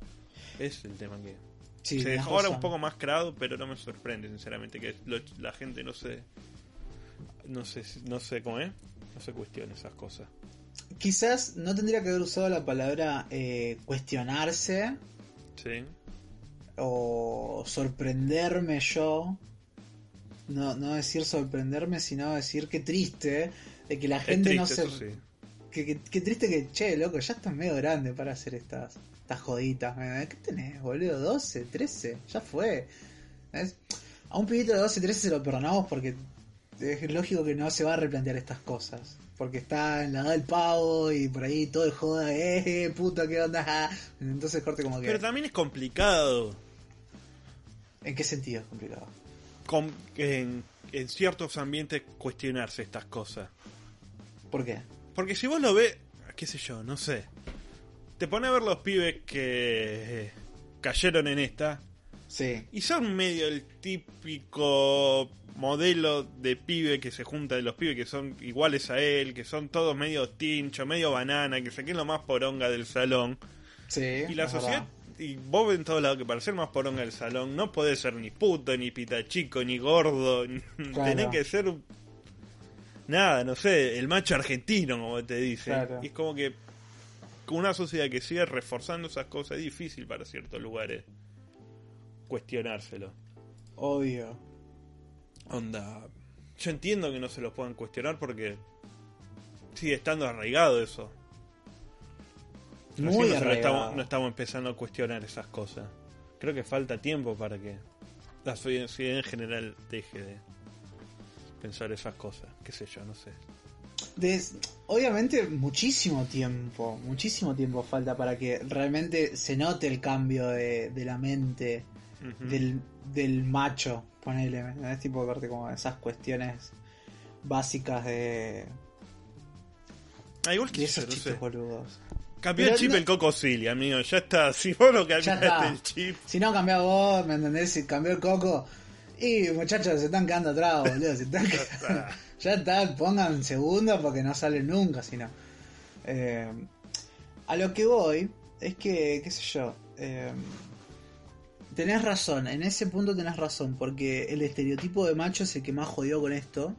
Es el tema que. Sí, se dejó ahora un poco más crado, pero no me sorprende, sinceramente, que lo- la gente no se. No sé, no sé cómo es. No se cuestione esas cosas. Quizás no tendría que haber usado la palabra eh, cuestionarse Sí. O sorprenderme yo. No, no decir sorprenderme, sino decir que triste de que la gente triste, no se. sí. Que, que- que triste que, che, loco, ya estás medio grande para hacer estas, estas joditas. ¿me- ¿Qué tenés, boludo? 12, 13, ya fue. ¿Ves? A un pibito de 12, 13 se lo perdonamos porque es lógico que no se va a replantear estas cosas. Porque está en la edad del pavo y por ahí todo el joda, eh, puta, ¿qué onda? Entonces corte como que... Pero también es complicado. ¿En qué sentido es complicado? en, en ciertos ambientes cuestionarse estas cosas. ¿Por qué? Porque si vos lo ves, qué sé yo, no sé. Te pone a ver los pibes que eh, cayeron en esta Sí, y son medio el típico modelo de pibe que se junta de los pibes que son iguales a él, que son todos medio tincho, medio banana, que se lo más poronga del salón. sí. Y la sociedad, verdad. y vos en todos lados que para ser más poronga del salón no podés ser ni puto, ni pita chico, ni gordo. Claro. Tenés que ser. Nada, no sé, el macho argentino, como te dicen. Claro. Y es como que. Con una sociedad que sigue reforzando esas cosas es difícil para ciertos lugares cuestionárselo. Obvio. Onda. Yo entiendo que no se lo puedan cuestionar porque sigue estando arraigado eso. Muy no, arraigado. estamos, no estamos empezando a cuestionar esas cosas. Creo que falta tiempo para que la sociedad en general deje de pensar esas cosas. Qué sé yo, no sé. Des- obviamente muchísimo tiempo, muchísimo tiempo falta para que realmente se note el cambio de, de la mente Del, del macho, ponele, ¿me entendés? Tipo, verte como esas cuestiones básicas de, Ah, igual de que esos no chistes boludos. Cambió Pero el chip no- el Coco Silly, amigo. Ya está. Si vos no cambiaste el chip. Si no cambió vos, ¿me entendés? Si cambió el coco. Y muchachos, se están quedando atrás, boludo. Se están quedando- ya está, pongan segundo porque no salen nunca, si no. Eh, a lo que voy es que, qué sé yo. eh, tenés razón, en ese punto tenés razón, porque el estereotipo de macho es el que más jodió con esto.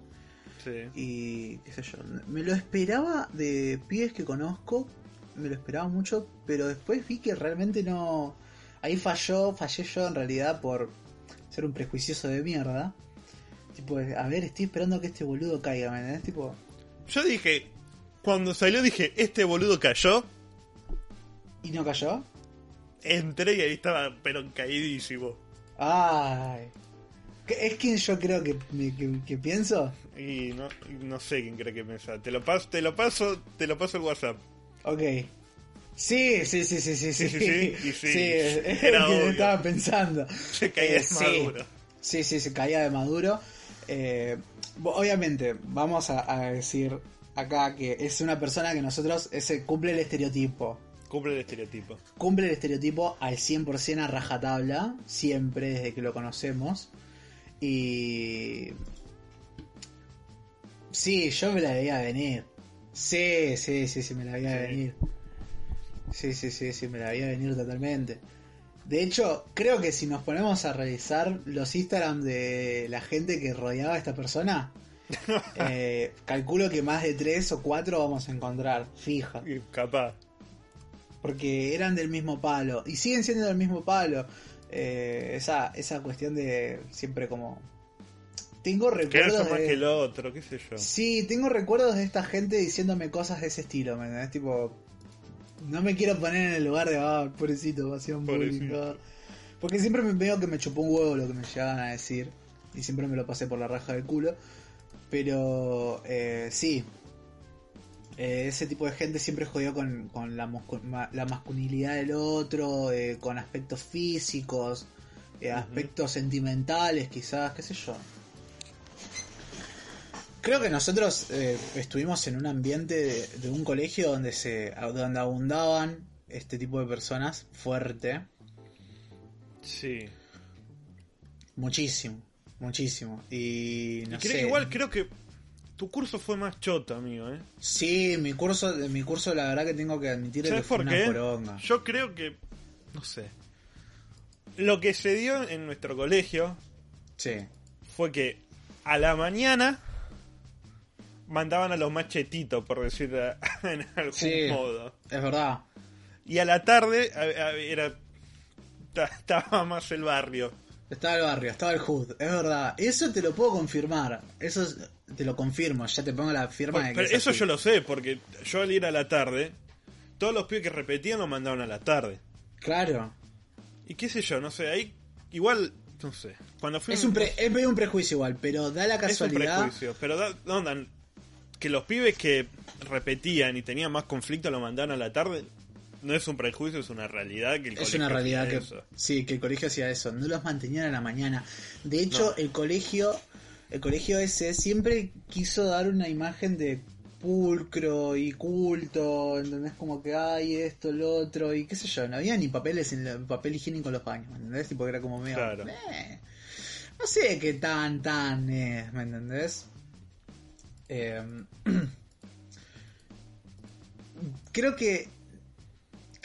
Sí. Y qué sé yo, me lo esperaba de pibes que conozco, me lo esperaba mucho, pero después vi que realmente no... Ahí falló, fallé yo en realidad por ser un prejuicioso de mierda. Tipo, a ver, estoy esperando que este boludo caiga, ¿me entendés? Tipo, Yo dije. Cuando salió dije, este boludo cayó. ¿y no cayó? Entré y ahí estaba, pero caídísimo. Ay. ¿Qué- ¿Es quien yo creo que, que, que pienso? Y no, no sé quién cree que pensaba. Te lo paso, te lo paso, te lo paso el WhatsApp. Ok. Sí, sí, sí, sí, sí, sí. Sí, sí, sí, sí. es que estaba pensando. Se caía Eh, de sí. maduro. Sí, sí, se caía de Maduro. Eh, obviamente, vamos a, a decir acá que es una persona que nosotros ese, cumple el estereotipo. Cumple el estereotipo. Cumple el estereotipo al 100% a rajatabla, siempre desde que lo conocemos. Y... Sí, yo me la veía venir. Sí, sí, sí, sí, me la veía Sí. venir. Sí, sí, sí, sí, me la veía venir totalmente. De hecho, creo que si nos ponemos a revisar los Instagram de la gente que rodeaba a esta persona, eh, calculo que más de tres o cuatro vamos a encontrar, fija. Capaz. Porque eran del mismo palo. Y siguen siendo del mismo palo. Eh, esa, esa cuestión de siempre como... Tengo recuerdos más de... que el otro, qué sé yo. Sí, tengo recuerdos de esta gente diciéndome cosas de ese estilo, ¿me entendés? Tipo, no me quiero poner en el lugar de, ah, pobrecito, pasión pública. Porque siempre me veo que me chupó un huevo lo que me llegaban a decir. Y siempre me lo pasé por la raja del culo. Pero, eh, sí. Eh, ese tipo de gente siempre jodió con, con la, masculinidad del otro, eh, con aspectos físicos, eh, aspectos sentimentales, quizás, qué sé yo. Creo que nosotros estuvimos en un ambiente de, de un colegio donde se donde abundaban este tipo de personas fuerte, Sí. muchísimo, muchísimo. Y no Y creo sé. que igual creo que tu curso fue más choto, amigo, ¿eh? Sí, mi curso, mi curso la verdad que tengo que admitir que ¿Sabes fue por una qué? Yo creo que. No sé. Lo que se dio en nuestro colegio Sí. fue que a la mañana mandaban a los más chetitos, por decirlo en algún Sí. modo. Es verdad. Y a la tarde a- a- era ta- estaba más el barrio. Estaba el barrio, estaba el hood, es verdad. Eso te lo puedo confirmar. Eso es- te lo confirmo, ya te pongo la firma de que Pero es eso así. yo lo sé, porque yo al ir a la tarde, todos los pibes que repetían lo mandaban a la tarde. Claro. Y qué sé yo, no sé, ahí igual, no sé. Cuando fui Es un, pre- es medio un prejuicio igual, pero da la es un casualidad. prejuicio, pero da, onda, que los pibes que repetían y tenían más conflicto lo mandaban a la tarde, no es un prejuicio, es una realidad que el Es colegio una realidad hacía que eso. sí, que el colegio hacía eso, no los mantenían a la mañana. De hecho, No. el colegio, el colegio ese siempre quiso dar una imagen de pulcro y culto, ¿entendés? Como que hay esto, lo otro, y qué sé yo, no había ni papeles en el papel higiénico en los baños, ¿me entendés? Tipo que era como medio... Claro. eh, no sé qué tan, tan es, ¿me entendés? Eh, creo que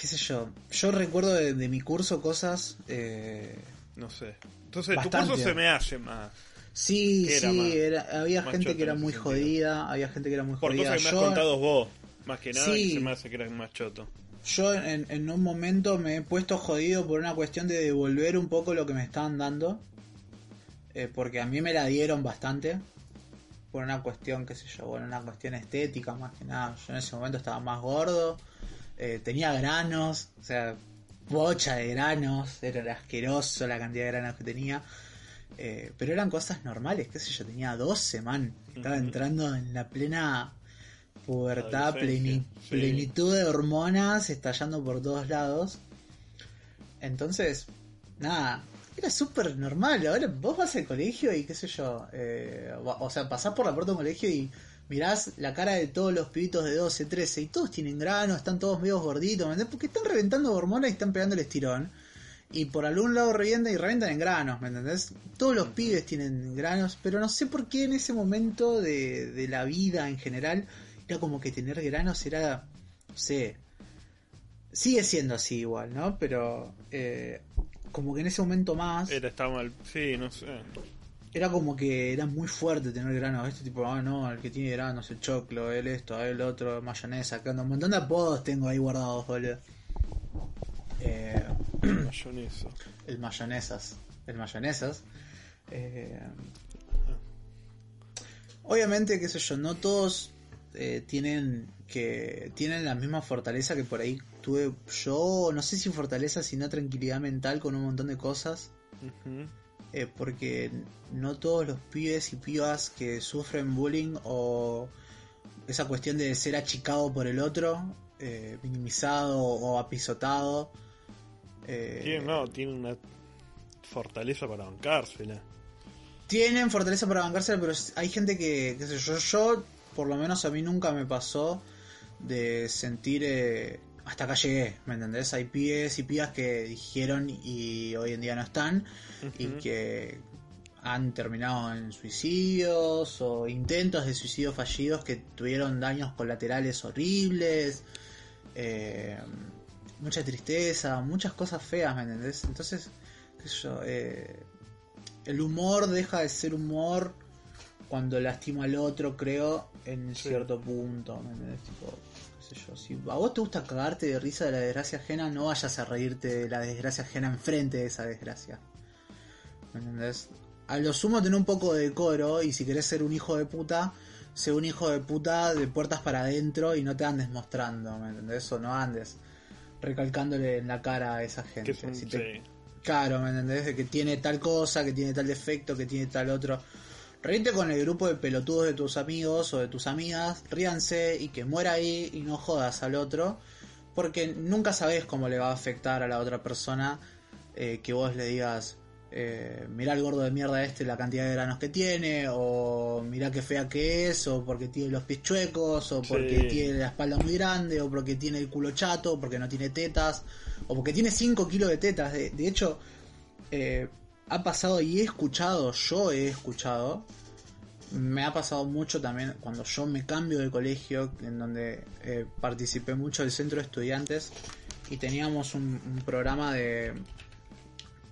qué sé yo, yo recuerdo de, de mi curso cosas, eh, No sé. Entonces, Bastante. tu curso se me hace más. sí, era sí, más- era- había más gente que era muy jodida, había gente que era muy Por jodida. cosas que me has Yo- contado vos, más que nada, Sí. que se me hace que era más choto. Yo en, en un momento me he puesto jodido por una cuestión de devolver un poco lo que me estaban dando. eh, porque a mí me la dieron bastante. Por una cuestión, qué sé yo, bueno, una cuestión estética más que nada. Yo en ese momento estaba más gordo. Eh, tenía granos, o sea, bocha de granos. Era asqueroso la cantidad de granos que tenía. eh, pero eran cosas normales, qué sé yo, tenía 12, man. Estaba entrando en la plena pubertad, Adolescencia, pleni- sí. plenitud de hormonas estallando por todos lados. Entonces, nada, era súper normal. Ahora vos vas al colegio y qué sé yo, eh, o sea, pasás por la puerta de un colegio y mirás la cara de todos los pibitos de 12, 13 y todos tienen grano, están todos medio gorditos, ¿me entendés? Porque están reventando hormonas y están pegando el estirón. Y por algún lado revientan y revientan en granos, ¿me entendés? Todos los pibes tienen granos, pero no sé por qué en ese momento de, la vida en general era como que tener granos era, no sé, sigue siendo así igual, ¿no? Pero eh, como que en ese momento más Era, estaba mal. Sí, no sé. Era como que era muy fuerte tener granos, este tipo, ah no, el que tiene granos, el choclo, el esto, el otro, mayonesa, un montón de apodos tengo ahí guardados, boludo. Eh, Mayonesa. el mayonesas, el mayonesas. Eh, obviamente, qué sé yo, no todos eh, tienen que tienen la misma fortaleza que por ahí tuve yo, no sé si fortaleza, sino tranquilidad mental con un montón de cosas. Ujú. Eh, porque no todos los pibes y pibas que sufren bullying o esa cuestión de ser achicado por el otro, eh, minimizado o apisotado. eh, Tiene, no, tiene una fortaleza para bancársela. Tienen fortaleza para bancársela, pero hay gente que, qué sé yo, yo, por lo menos a mí nunca me pasó de sentir, eh, hasta acá llegué, ¿me entendés? Hay pibes y pibas que dijeron y hoy en día no están, y que han terminado en suicidios o intentos de suicidio fallidos que tuvieron daños colaterales horribles, eh, mucha tristeza, muchas cosas feas, ¿me entendés? Entonces, qué sé yo, eh, el humor deja de ser humor cuando lastima al otro, creo, en Sí. cierto punto, ¿me entendés? Tipo, sé yo, si a vos te gusta cagarte de risa de la desgracia ajena, no vayas a reírte de la desgracia ajena enfrente de esa desgracia. ¿Me entendés? A lo sumo tener un poco de decoro y si querés ser un hijo de puta, sé un hijo de puta de puertas para adentro y no te andes mostrando, ¿me entendés? O no andes recalcándole en la cara a esa gente. Son, Si te- sí. Claro, ¿me entendés? De que tiene tal cosa, que tiene tal defecto, que tiene tal otro. Reíte con el grupo de pelotudos de tus amigos o de tus amigas, ríanse y que muera ahí y no jodas al otro, porque nunca sabes cómo le va a afectar a la otra persona eh, que vos le digas, eh, mirá el gordo de mierda este la cantidad de granos que tiene, o mirá qué fea que es, o porque tiene los pies chuecos, o porque Sí. tiene la espalda muy grande, o porque tiene el culo chato, o porque no tiene tetas, o porque tiene 5 kilos de tetas. De, de hecho, eh, ha pasado y he escuchado, yo he escuchado, me ha pasado mucho también cuando yo me cambio de colegio, en donde eh, participé mucho del centro de estudiantes y teníamos un, un programa de,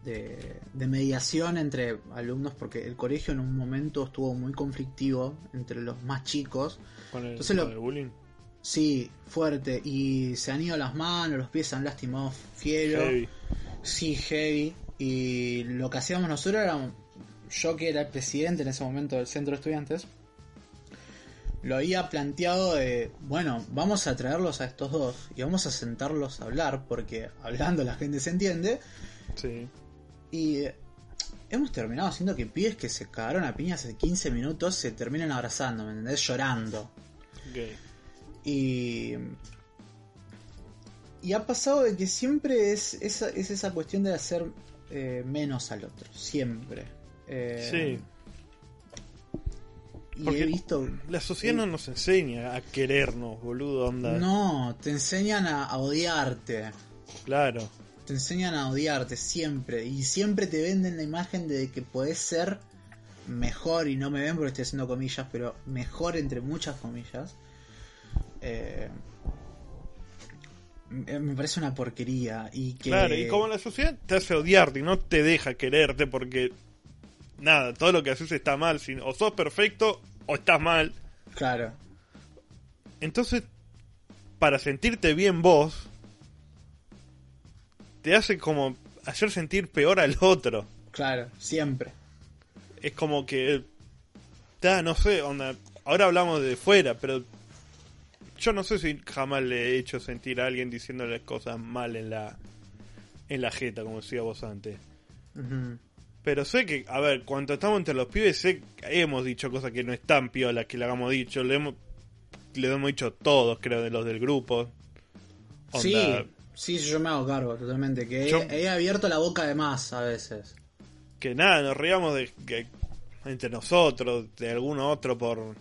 de, de mediación entre alumnos, porque el colegio en un momento estuvo muy conflictivo entre los más chicos. Con el, Entonces lo- con el bullying. Sí, fuerte. Y se han ido las manos, los pies se han lastimado fiero. Heavy. Sí, heavy. Y lo que hacíamos nosotros era, yo que era el presidente en ese momento del centro de estudiantes, lo había planteado de, bueno, vamos a traerlos a estos dos y vamos a sentarlos a hablar, porque hablando la gente se entiende. Sí. Y eh, hemos terminado haciendo que pibes que se cagaron a piñas hace 15 minutos se terminen abrazando, ¿me entendés? Llorando. Ok. Y. Y ha pasado de que siempre es esa, es esa cuestión de hacer eh, menos al otro. Siempre. Eh, Sí. Y he visto. La sociedad no nos enseña a querernos, boludo, onda. No, te enseñan a, a odiarte. Claro. Te enseñan a odiarte siempre. Y siempre te venden la imagen de que podés ser mejor. Y no me ven porque estoy haciendo comillas, pero mejor entre muchas comillas. Eh, me parece una porquería. Y que. Claro, y como la sociedad te hace odiarte y no te deja quererte porque. Nada, todo lo que haces está mal. O sos perfecto o estás mal. Claro, Entonces, para sentirte bien vos, te hace como hacer sentir peor al otro. claro, siempre. Es como que. Ta, no sé, onda. Ahora hablamos de fuera, pero. Yo no sé si jamás le he hecho sentir a alguien diciéndole cosas mal en la. En la jeta, como decía vos antes. Pero sé que, a ver, cuando estamos entre los pibes, sé que hemos dicho cosas que no están piolas, que le hagamos dicho, le hemos, le hemos dicho todos, creo, de los del grupo. Onda, Sí, sí, yo me hago cargo totalmente. Que he, abierto la boca de más a veces. Que nada, nos reíamos de que entre nosotros, de alguno otro por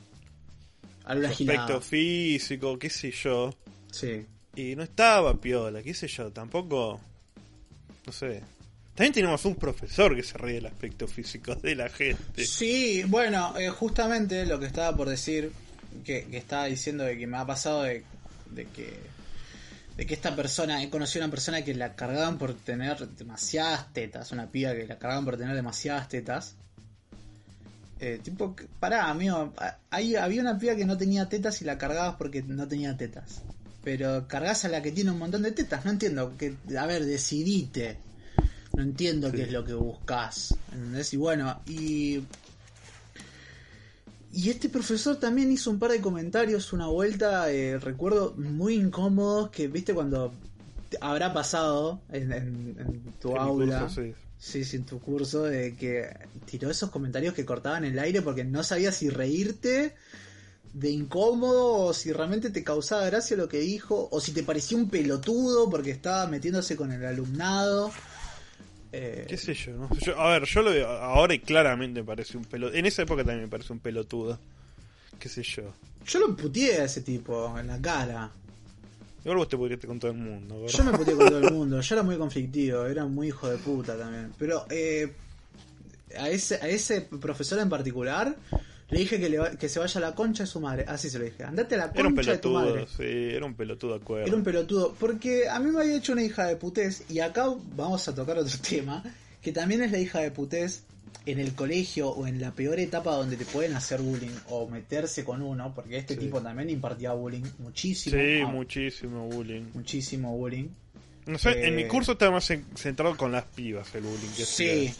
Alguna aspecto físico, qué sé yo. Sí. Y no estaba piola, qué sé yo, tampoco. No sé. También tenemos un profesor que se ríe del aspecto físico de la gente. Sí, bueno, eh, justamente lo que estaba por decir, que, que estaba diciendo de que me ha pasado de, de que de que esta persona, he conocido a una persona que la cargaban por tener demasiadas tetas, una piba que la cargaban por tener demasiadas tetas. Eh, tipo, pará, amigo, ahí había una piba que no tenía tetas y la cargabas porque no tenía tetas. Pero cargas a la que tiene un montón de tetas, no entiendo. Que, a ver, decidite. No entiendo qué es lo que buscas. ¿entendés? Y bueno, y. Y este profesor también hizo un par de comentarios, una vuelta, eh, recuerdo, muy incómodos, que viste cuando habrá pasado en, en- en tu En aula. curso, sí. Sí, sí, tu curso, de que tiró esos comentarios que cortaban el aire porque no sabía si reírte de incómodo o si realmente te causaba gracia lo que dijo o si te parecía un pelotudo porque estaba metiéndose con el alumnado. Eh, ¿Qué sé yo, no? Yo- a ver, yo lo veo ahora y claramente me parece un pelotudo. En esa época también me parece un pelotudo. ¿Qué sé yo? yo lo puteé a ese tipo en la cara. Igual vos te pudiste con todo el mundo, ¿verdad? Yo me puteé con todo el mundo. Yo era muy conflictivo, era muy hijo de puta también. Pero eh, a, ese, a ese profesor en particular le dije que, le que se vaya a la concha de su madre. Así se lo dije. Andate a la Era un concha de tu madre. sí, era un pelotudo, acuerdo. Era un pelotudo. Porque a mí me había hecho una hija de putés. Y acá vamos a tocar otro tema. Que también es la hija de putés en el colegio o en la peor etapa donde te pueden hacer bullying o meterse con uno. Porque este Sí. tipo también impartía bullying muchísimo. Sí, Ah, muchísimo bullying. muchísimo bullying. No sé, en Eh, mi curso estaba más en- centrado con las pibas el bullying. que Sí.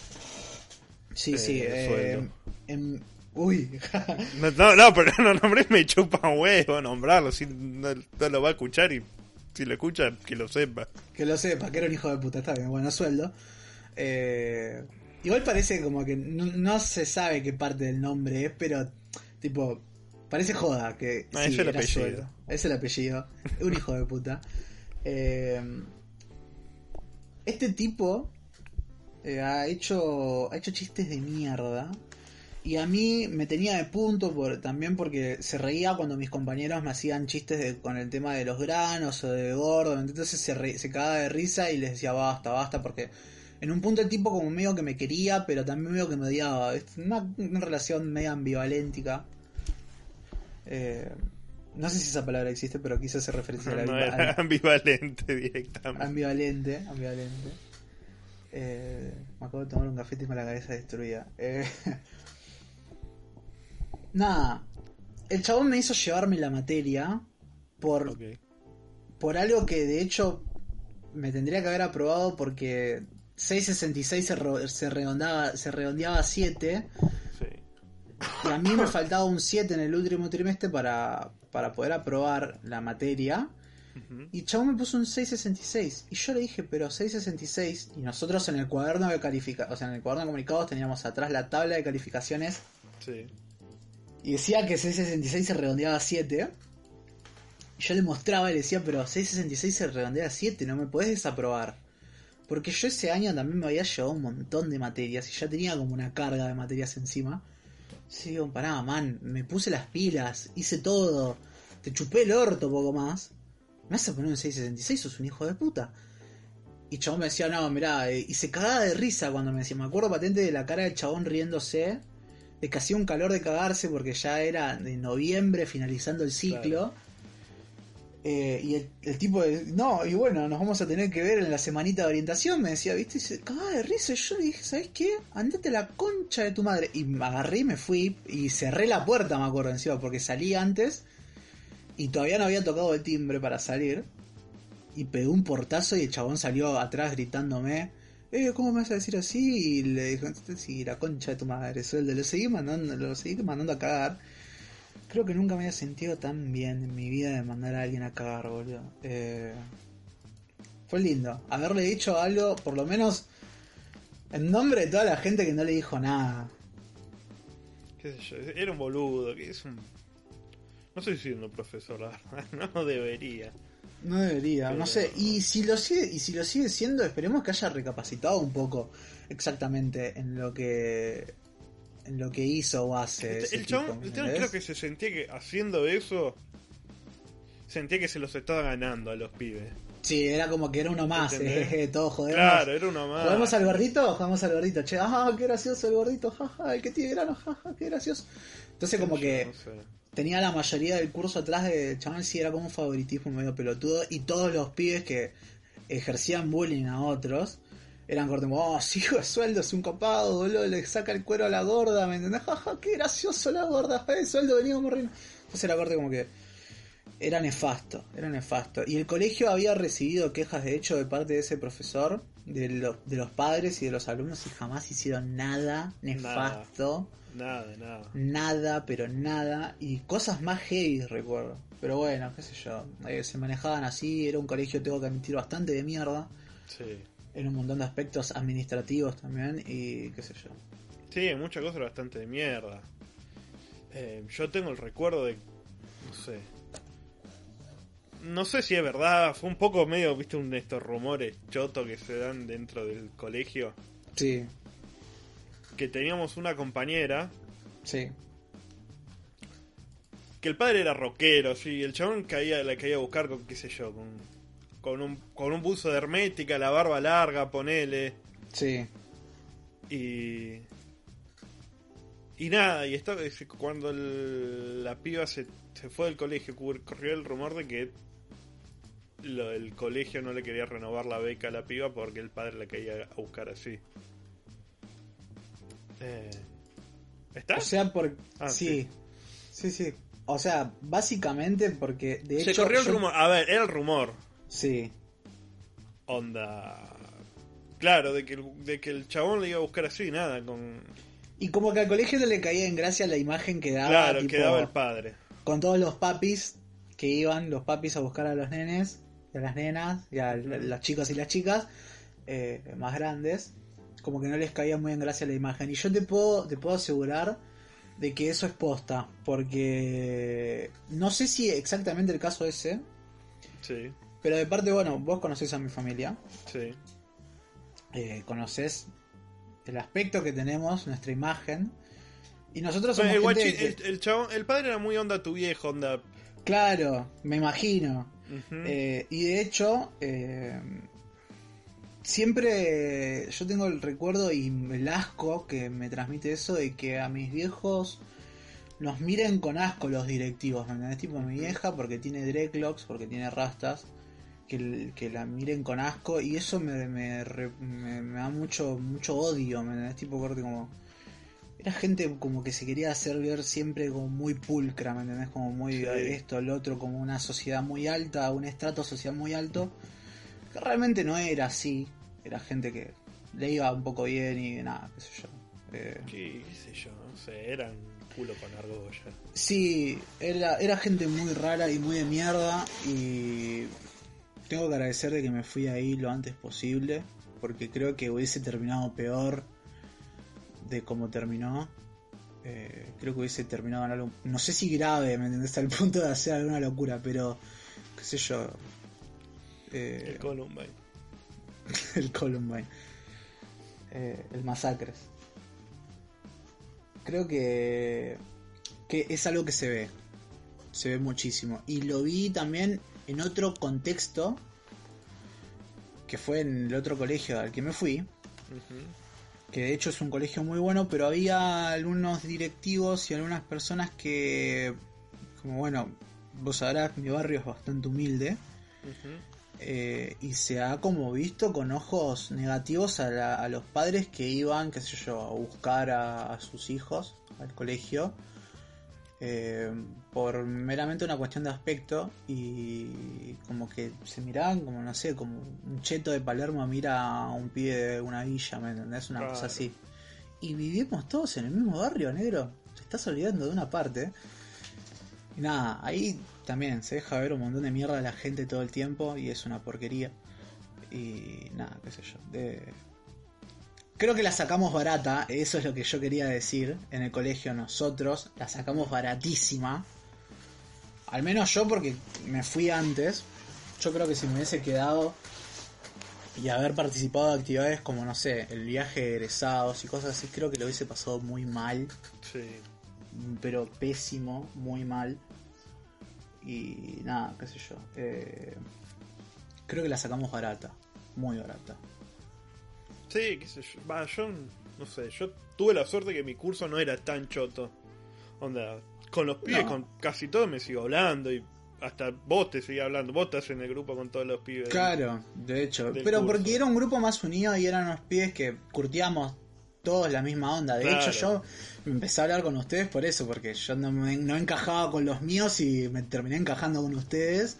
Sí, Eh, sí. eh, en- Uy, No, no, no, pero no nombré, me chupa un huevo nombrarlo. Si no, no lo va a escuchar y si lo escucha, que lo sepa. que lo sepa, que era un hijo de puta, está bien, bueno, sueldo. Eh, igual parece como que no, no se sabe qué parte del nombre es, pero tipo, parece joda que Ah, sí, es el apellido. sueldo. Es el apellido, un hijo de puta. Eh, este tipo eh, ha hecho ha hecho chistes de mierda y a mí me tenía de punto por, también porque se reía cuando mis compañeros me hacían chistes de- con el tema de los granos o de gordo, entonces se, re- se cagaba de risa y les decía basta, basta, porque en un punto el tipo como medio que me quería, pero también medio que me odiaba, es una, una relación medio ambivaléntica. Eh, no sé si esa palabra existe, pero quise hacer referencia a la No era ambivalente directamente. ambivalente, ambivalente. Eh, me acabo de tomar un café y tengo la cabeza destruida. Eh, nada, el chabón me hizo llevarme la materia por, por algo que de hecho me tendría que haber aprobado porque 666 se, ro- se redondeaba, se redondeaba a 7 Sí. y a mí me faltaba un 7 en el último trimestre para, para poder aprobar la materia. Y chabón me puso un 666. Y yo le dije, pero 666. Y nosotros en el cuaderno de calificaciones, o sea, en el cuaderno de comunicados teníamos atrás la tabla de calificaciones. Sí. Y decía que 666 se redondeaba a 7. Y yo le mostraba y le decía, pero 666 se redondea a 7, no me podés desaprobar. Porque yo ese año también me había llevado un montón de materias y ya tenía como una carga de materias encima. Sí, digo, pará, man, me puse las pilas, hice todo, te chupé el orto poco más. ¿Me vas a poner un 666? Sos un hijo de puta. Y chabón me decía, no, mirá, eh, y se cagaba de risa cuando me decía, me acuerdo patente de la cara del chabón riéndose, de que hacía un calor de cagarse porque ya era de noviembre finalizando el ciclo. Eh, y el, el tipo no, y bueno, nos vamos a tener que ver en la semanita de orientación, me decía, viste, y se cagaba de risa. Y yo le dije, ¿sabes qué? Andate a la concha de tu madre. Y me agarré y me fui y cerré la puerta, me acuerdo encima, porque salí antes y todavía no había tocado el timbre para salir. Y pegué un portazo y el chabón salió atrás gritándome, eh, ¿cómo me vas a decir así? Y le dijo, sí, la concha de tu madre, sueldo. Lo seguí mandando, lo seguí mandando a cagar. Creo que nunca me había sentido tan bien en mi vida de mandar a alguien a cagar, boludo. Eh, fue lindo. Haberle dicho algo, por lo menos, en nombre de toda la gente que no le dijo nada. qué sé yo, era un boludo, que es un... No estoy siendo profesor, la verdad, no debería. No debería, no sé. Y si lo sigue, y si lo sigue siendo, esperemos que haya recapacitado un poco exactamente en lo que en lo que hizo o hace. el tipo, chabón, ¿me el chabón entendés? creo que se sentía que haciendo eso, sentía que se los estaba ganando a los pibes. Sí, era como que era uno más, eh, todo jodemos. Claro, era uno más. ¿Jugamos al gordito? Jugamos al gordito. Che, ah, qué gracioso el gordito, jaja, el que tiene grano, jaja, qué gracioso. Entonces como que No sé. tenía la mayoría del curso atrás de chaval, sí era como un favoritismo medio pelotudo. Y todos los pibes que ejercían bullying a otros eran como, oh, sí, de sueldo, es un copado, boludo, le saca el cuero a la gorda, ¿me entendés? Jaja, qué gracioso la gorda, eh, sueldo, veníamos riendo. Entonces era corte como que era nefasto, era nefasto. Y el colegio había recibido quejas, de hecho, de parte de ese profesor, de, los de los padres y de los alumnos, y jamás hicieron nada nefasto. Nada, nada. Nada, pero nada. Y cosas más heavy, recuerdo. Pero bueno, qué sé yo. eh, se manejaban así. Era un colegio, tengo que admitir, bastante de mierda. Sí. En un montón de aspectos administrativos también. Y qué sé yo. Sí, muchas cosas bastante de mierda. Eh, yo tengo el recuerdo de. No sé. No sé si es verdad, fue un poco medio, viste, un de estos rumores chotos que se dan dentro del colegio. Sí, Que teníamos una compañera sí. que el padre era rockero, sí, el chabón caía, la caía a buscar con, qué sé yo, con, con, un, con un buzo de hermética, la barba larga, ponele. Sí. Y. Y nada, y esto, es cuando el- la piba se, se fue del colegio, corrió el rumor de que lo, el colegio no le quería renovar la beca a la piba porque el padre la quería a buscar así. Eh, ¿Está? O sea, por... Ah, sí. sí. Sí, O sea, básicamente porque de se hecho... corrió el yo- rumor. A ver, era el rumor. Sí. Onda. Claro, de que, el- de que el chabón le iba a buscar así, nada, con. Y como que al colegio no le caía en gracia la imagen que daba. Claro, tipo, que daba el padre. con todos los papis que iban, los papis a buscar a los nenes, y a las nenas, y a los chicos y las chicas eh, más grandes, como que no les caía muy en gracia la imagen. Y yo te puedo, te puedo asegurar de que eso es posta, porque no sé si exactamente el caso ese, Sí, pero de parte, bueno, vos conocés a mi familia, sí. eh, conocés el aspecto que tenemos, nuestra imagen. Y nosotros somos el, gente guachi- que- el- el chabón- el padre era muy onda tu viejo, onda. Claro, me imagino. Eh, y de hecho, eh, siempre yo tengo el recuerdo y el asco que me transmite eso de que a mis viejos nos miren con asco los directivos, ¿me entendés? Tipo mi vieja porque tiene dreadlocks, porque tiene rastas, que, que la miren con asco y eso me, me, me- me da mucho mucho odio, ¿me entendés? Tipo corte como... Era gente como que se quería hacer ver siempre como muy pulcra, ¿me entendés? Como muy Sí. esto, el otro, como una sociedad muy alta, un estrato social muy alto, que realmente no era así. Era gente que le iba un poco bien y nada, qué sé yo. Eh, ¿Qué, qué sé yo, no sé, eran culo con argolla. Sí, era, era gente muy rara y muy de mierda y tengo que agradecer de que me fui ahí lo antes posible porque creo que hubiese terminado peor de cómo terminó. Eh, creo que hubiese terminado en algo, no sé si grave, ¿me entendés? Al punto de hacer alguna locura, pero qué sé yo. Eh, El Columbine. el Columbine. Eh, el Masacres. Creo que, que es algo que se ve. Se ve muchísimo. Y lo vi también en otro contexto. Que fue en el otro colegio al que me fui. Que de hecho es un colegio muy bueno. Pero había algunos directivos y algunas personas que. Como bueno, vos sabrás, mi barrio es bastante humilde. Eh, y se ha como visto con ojos negativos a, la- a los padres que iban, qué sé yo, a buscar a, a sus hijos al colegio eh, por meramente una cuestión de aspecto y como que se miraban como, no sé, como un cheto de Palermo mira a un pibe de una villa, ¿me entendés? Una Claro. cosa así. Y vivimos todos en el mismo barrio, negro. Te estás olvidando de una parte. Y nada, ahí también se deja ver un montón de mierda a la gente todo el tiempo y es una porquería. Y nada, qué sé yo. de- Creo que la sacamos barata, eso es lo que yo quería decir. En el colegio nosotros la sacamos baratísima. Al menos yo porque me fui antes. Yo creo que si me hubiese quedado y haber participado de actividades como, no sé, el viaje de egresados y cosas así, creo que lo hubiese pasado muy mal Sí. pero pésimo, muy mal. Y nada, qué sé yo. eh, creo que la sacamos barata, muy barata. Sí, qué sé yo. Va, yo no sé, yo tuve la suerte que mi curso no era tan choto. Onda, con los pibes, No. con casi todos me sigo hablando y hasta vos te seguís hablando. Vos estás en el grupo con todos los pibes. Claro, de hecho. Pero curso. porque era un grupo más unido y eran unos pibes que curtíamos todos la misma onda. De Claro. hecho, yo me empecé a hablar con ustedes por eso, porque yo no, me- no encajaba con los míos y me terminé encajando con ustedes.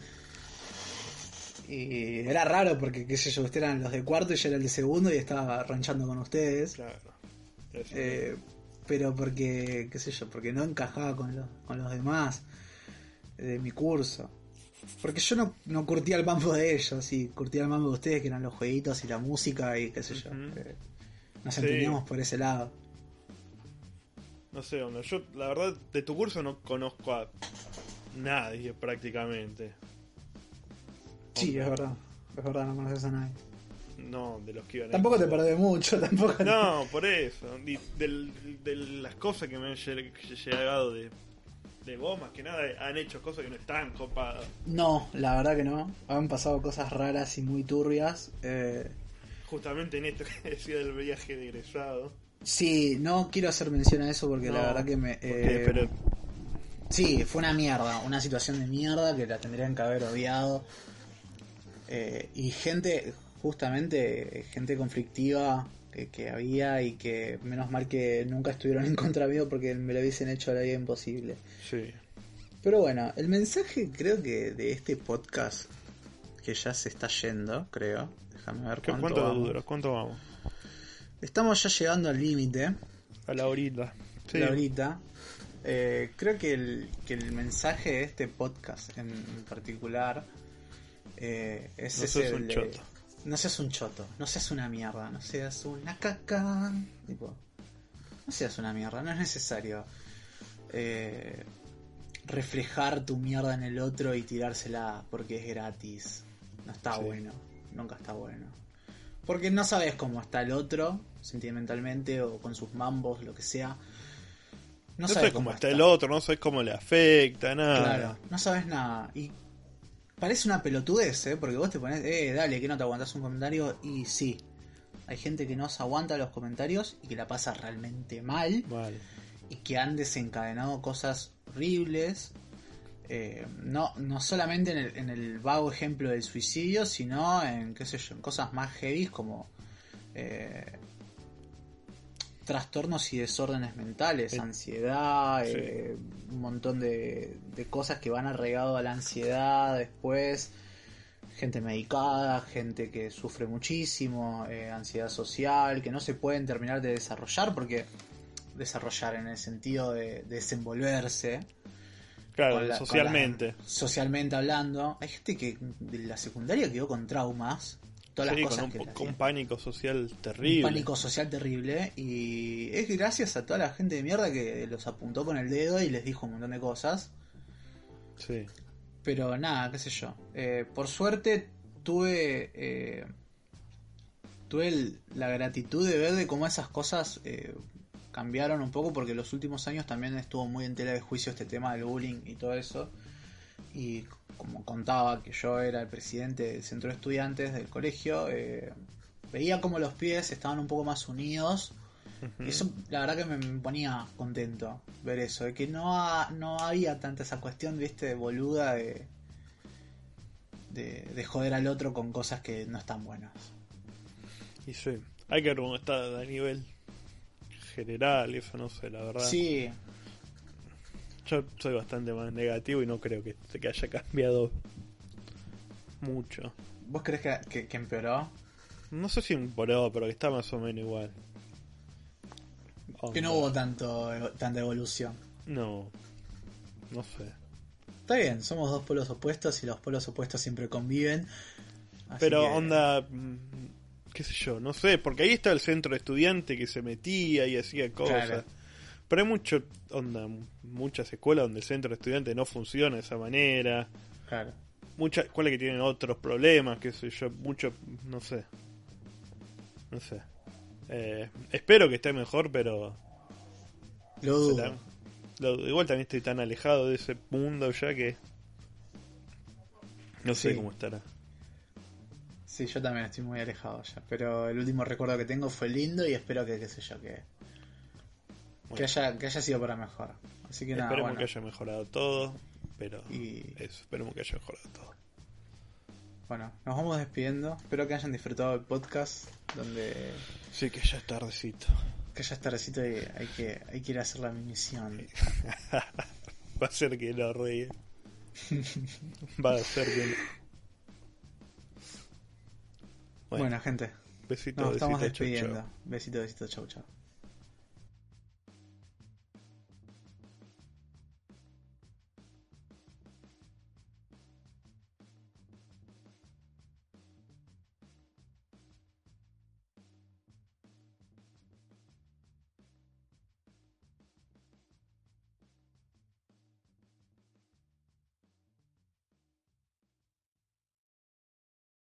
Y era raro porque, qué sé yo, ustedes eran los de cuarto y yo era el de segundo y estaba ranchando con ustedes. Claro. Eh, pero porque, qué sé yo, porque no encajaba con los, con los demás de mi curso. Porque yo no, no curtía el mambo de ellos, y curtía el mambo de ustedes, que eran los jueguitos y la música y qué sé yo. Eh, nos Sí. entendíamos por ese lado. No sé, onda. Yo, la verdad, de tu curso no conozco a nadie prácticamente. Sí, es verdad. Es verdad, no conoces a nadie. No, de los que iban a Tampoco te perdés mucho, tampoco. No, por eso. De las cosas que me han lle- llegado de, de vos, más que nada, han hecho cosas que no están copadas. No, la verdad que no. Han pasado cosas raras y muy turbias. Eh, Justamente en esto que decía del viaje de egresado. sí, no quiero hacer mención a eso porque la verdad que me... eh, pero Sí, fue una mierda, una situación de mierda que la tendrían que haber odiado. Eh, y gente, justamente, gente conflictiva que, que había y que menos mal que nunca estuvieron en contra mío porque me lo hubiesen hecho la vida imposible. sí. Pero bueno, el mensaje creo que de este podcast, que ya se está yendo, creo. Déjame ver ¿Qué- cuánto, ¿Cuánto vamos. ¿Cuánto vamos? Estamos ya llegando al límite. A la horita. Sí. la ahorita. Eh, creo que el, que el mensaje de este podcast en particular eh, es No ese seas un de- choto. No seas un choto, no seas una mierda, no seas una caca. Tipo, no seas una mierda, no es necesario eh, reflejar tu mierda en el otro y tirársela porque es gratis. No está Sí. bueno, nunca está bueno. Porque no sabes cómo está el otro, sentimentalmente o con sus mambos, lo que sea. No, No, sabes sabes cómo está el otro, no sabes cómo le afecta, nada. Claro, no sabes nada. Y parece una pelotudez, ¿eh? Porque vos te pones, eh, dale, que no te aguantás un comentario. Y sí, hay gente que no se aguanta los comentarios y que la pasa realmente mal. Vale. y que han desencadenado cosas horribles. eh, no, no solamente en el, en el vago ejemplo del suicidio, sino en, qué sé yo, en cosas más heavy como eh, trastornos y desórdenes mentales, Eh, ansiedad, sí. eh, un montón de, de cosas que van arraigado a la ansiedad después. Gente medicada, gente que sufre muchísimo, eh, ansiedad social, que no se pueden terminar de desarrollar porque desarrollar en el sentido de, de desenvolverse Claro, la- socialmente. la- socialmente hablando. Hay gente que de la secundaria quedó con traumas, todas Sí, las con un, que con un pánico social Un terrible. pánico social terrible y es gracias a toda la gente de mierda que los apuntó con el dedo y les dijo un montón de cosas. Sí. Pero nada, qué sé yo. Eh, por suerte tuve eh, tuve el- la gratitud de ver de cómo esas cosas eh, cambiaron un poco porque los últimos años también estuvo muy en tela de juicio este tema del bullying y todo eso. Y como contaba que yo era el presidente del centro de estudiantes del colegio, eh, veía como los pies estaban un poco más unidos. Y eso la verdad que me, ponía contento ver eso, de que no, ha- no había tanta esa cuestión, viste, de boluda de, de, de joder al otro con cosas que no están buenas. Y sí. Hay que ver cómo está a nivel general, eso no sé, la verdad. Sí, Yo soy bastante más negativo y no creo que, que haya cambiado mucho. ¿vos crees que, que, que empeoró? No sé si empeoró, pero que está más o menos igual. Que no hubo tanto tanta evolución. No. No sé. Está bien, somos dos polos opuestos y los polos opuestos siempre conviven. Pero que- onda, mm, qué sé yo, no sé, porque ahí está el centro de estudiante que se metía y hacía cosas. Claro. Pero hay mucho, onda, muchas escuelas donde el centro de estudiante no funciona de esa manera. Claro. Muchas escuelas que tienen otros problemas, qué sé yo, mucho, no sé. No sé. Eh, espero que esté mejor, pero Lo dudo. lo- igual también estoy tan alejado de ese mundo ya que no sé Sí. cómo estará. Sí, yo también estoy muy alejado ya. Pero el último recuerdo que tengo fue lindo y espero que, qué sé yo, que, que, Bueno. haya, que haya sido para mejor. Así que nada, Esperemos bueno. que haya mejorado todo, pero Y eso, esperemos que haya mejorado todo. bueno, nos vamos despidiendo. Espero que hayan disfrutado el podcast. Donde Sí, que ya es tardecito. que ya está recito y hay que, hay que ir a hacer la misión. Va a ser que no ríe. Va a ser que no. Bueno, gente, besito, nos estamos besito, chau, chau. despidiendo. Besito, besito, chau, chau.